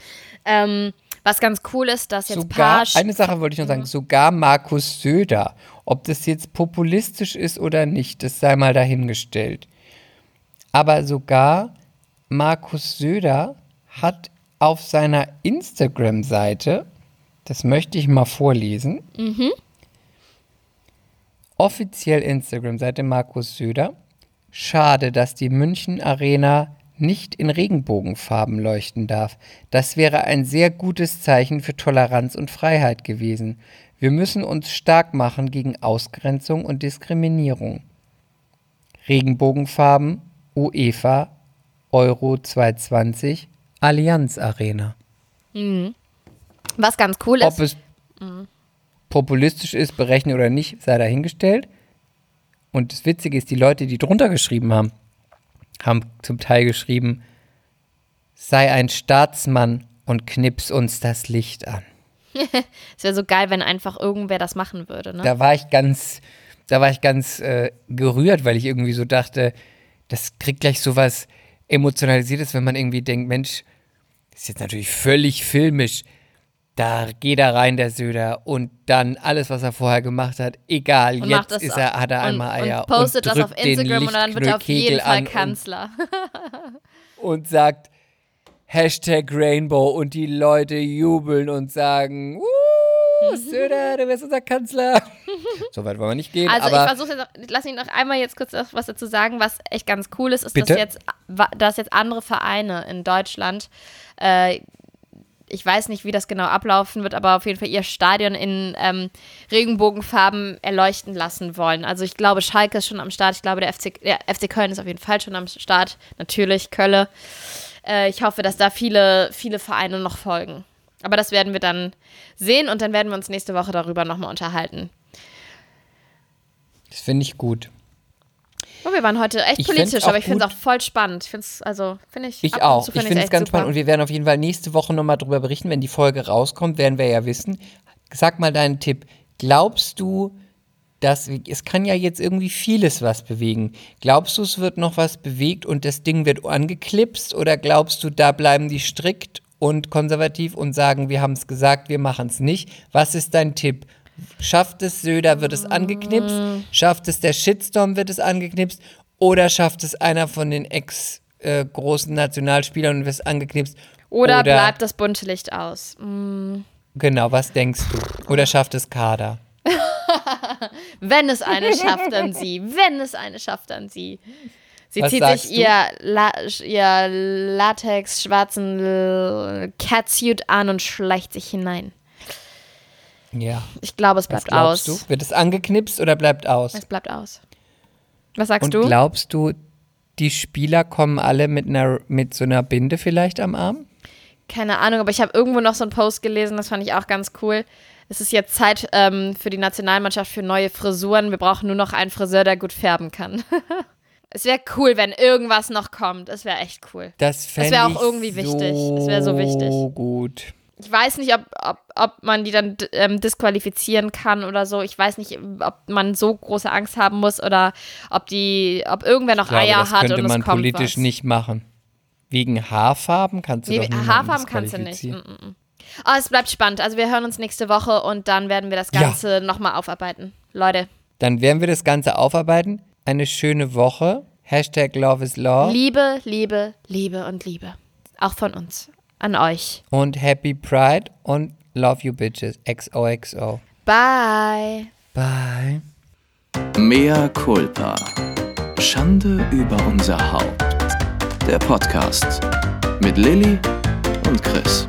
[SPEAKER 2] Ähm, was ganz cool ist, dass jetzt
[SPEAKER 3] sogar,
[SPEAKER 2] paar
[SPEAKER 3] eine Sache wollte ich noch sagen, sogar Markus Söder, ob das jetzt populistisch ist oder nicht, das sei mal dahingestellt. Aber sogar Markus Söder hat auf seiner Instagram-Seite, das möchte ich mal vorlesen, offiziell Instagram-Seite Markus Söder, schade, dass die München Arena nicht in Regenbogenfarben leuchten darf. Das wäre ein sehr gutes Zeichen für Toleranz und Freiheit gewesen. Wir müssen uns stark machen gegen Ausgrenzung und Diskriminierung. Regenbogenfarben, UEFA, Euro 220, Allianz Arena.
[SPEAKER 2] was ganz cool
[SPEAKER 3] Ob
[SPEAKER 2] ist.
[SPEAKER 3] es populistisch ist, berechnet oder nicht, sei dahingestellt. Und das Witzige ist, die Leute, die drunter geschrieben haben, haben zum Teil geschrieben, sei ein Staatsmann und knips uns das Licht an.
[SPEAKER 2] Es wäre so geil, wenn einfach irgendwer das machen würde. Ne?
[SPEAKER 3] Da war ich ganz, da war ich ganz äh, gerührt, weil ich irgendwie so dachte, das kriegt gleich so was Emotionalisiertes, wenn man irgendwie denkt, Mensch, das ist jetzt natürlich völlig filmisch. Da geht er rein, der Söder, und dann alles, was er vorher gemacht hat, egal,
[SPEAKER 2] Und
[SPEAKER 3] jetzt
[SPEAKER 2] das
[SPEAKER 3] ist er, hat er einmal Eier
[SPEAKER 2] und postet
[SPEAKER 3] und
[SPEAKER 2] das auf Instagram und dann wird er auf jeden Fall
[SPEAKER 3] an und
[SPEAKER 2] Kanzler.
[SPEAKER 3] und sagt Hashtag Rainbow und die Leute jubeln und sagen, uh, Söder, du wirst unser Kanzler. so weit wollen wir nicht gehen,
[SPEAKER 2] Also
[SPEAKER 3] aber
[SPEAKER 2] ich versuche jetzt, noch- lass mich noch einmal jetzt kurz was dazu sagen, was echt ganz cool ist, ist,
[SPEAKER 3] Bitte?
[SPEAKER 2] dass jetzt, dass jetzt andere Vereine in Deutschland, äh, ich weiß nicht, wie das genau ablaufen wird, aber auf jeden Fall ihr Stadion in ähm, Regenbogenfarben erleuchten lassen wollen. Also ich glaube, Schalke ist schon am Start, ich glaube, der FC, der FC Köln ist auf jeden Fall schon am Start, natürlich Kölle. Äh, ich hoffe, dass da viele, viele Vereine noch folgen. Aber das werden wir dann sehen und dann werden wir uns nächste Woche darüber nochmal unterhalten.
[SPEAKER 3] das finde ich gut.
[SPEAKER 2] Oh, wir waren heute echt
[SPEAKER 3] Ich
[SPEAKER 2] politisch, aber ich finde es auch voll spannend. Ich finde es, also, finde ich.
[SPEAKER 3] Ich auch.
[SPEAKER 2] zu
[SPEAKER 3] Ich
[SPEAKER 2] find
[SPEAKER 3] finde es ganz
[SPEAKER 2] super.
[SPEAKER 3] spannend und wir werden auf jeden Fall nächste Woche nochmal drüber berichten, wenn die Folge rauskommt, werden wir ja wissen. Sag mal deinen Tipp. Glaubst du, dass es kann ja jetzt irgendwie vieles was bewegen. Glaubst du, es wird noch was bewegt und das Ding wird angeklipst oder glaubst du, da bleiben die strikt und konservativ und sagen, wir haben es gesagt, wir machen es nicht? Was ist dein Tipp? Schafft es Söder, wird es angeknipst? Schafft es der Shitstorm, wird es angeknipst? Oder schafft es einer von den ex äh, großen Nationalspielern und wird es angeknipst?
[SPEAKER 2] Oder, bleibt das bunte Licht aus? Mm,
[SPEAKER 3] Genau, was denkst du? Oder schafft es Kader?
[SPEAKER 2] Wenn es eine schafft, dann sie. Wenn es eine schafft, dann sie. Sie
[SPEAKER 3] Was
[SPEAKER 2] zieht sich ihr, La ihr Latex-schwarzen Catsuit an und schleicht sich hinein.
[SPEAKER 3] Ja.
[SPEAKER 2] Ich glaube, es bleibt aus.
[SPEAKER 3] du? Wird es angeknipst oder bleibt aus?
[SPEAKER 2] Es bleibt aus. Was sagst
[SPEAKER 3] Und
[SPEAKER 2] du?
[SPEAKER 3] glaubst du, die Spieler kommen alle mit einer mit so einer Binde vielleicht am Arm?
[SPEAKER 2] Keine Ahnung, aber ich habe irgendwo noch so einen Post gelesen, das fand ich auch ganz cool. Es ist jetzt Zeit ähm, für die Nationalmannschaft für neue Frisuren. Wir brauchen nur noch einen Friseur, der gut färben kann. es wäre cool, wenn irgendwas noch kommt. Es wäre echt cool.
[SPEAKER 3] Das fände
[SPEAKER 2] wär auch irgendwie wichtig.
[SPEAKER 3] So
[SPEAKER 2] Es wär so wichtig.
[SPEAKER 3] gut.
[SPEAKER 2] Ich weiß nicht, ob, ob, ob man die dann ähm, disqualifizieren kann oder so. Ich weiß nicht, ob man so große Angst haben muss oder ob die, ob irgendwer noch
[SPEAKER 3] glaube,
[SPEAKER 2] Eier
[SPEAKER 3] das
[SPEAKER 2] hat
[SPEAKER 3] könnte
[SPEAKER 2] und
[SPEAKER 3] man
[SPEAKER 2] es kommt
[SPEAKER 3] politisch
[SPEAKER 2] was.
[SPEAKER 3] nicht machen. Wegen Haarfarben kannst du
[SPEAKER 2] Nee,
[SPEAKER 3] doch
[SPEAKER 2] Haarfarben kannst du nicht. Mm, mm. Aber es bleibt spannend. Also wir hören uns nächste Woche und dann werden wir das
[SPEAKER 3] Ja.
[SPEAKER 2] Ganze nochmal aufarbeiten. Leute,
[SPEAKER 3] Dann werden wir das Ganze aufarbeiten. Eine schöne Woche. Hashtag Love is Law.
[SPEAKER 2] Liebe, Liebe, Liebe und Liebe. Auch von uns. An euch.
[SPEAKER 3] und Happy Pride und Love You Bitches. XOXO.
[SPEAKER 2] Bye.
[SPEAKER 3] Bye.
[SPEAKER 1] Mea culpa. Schande über unser Haupt. Der Podcast mit Lilly und Chris.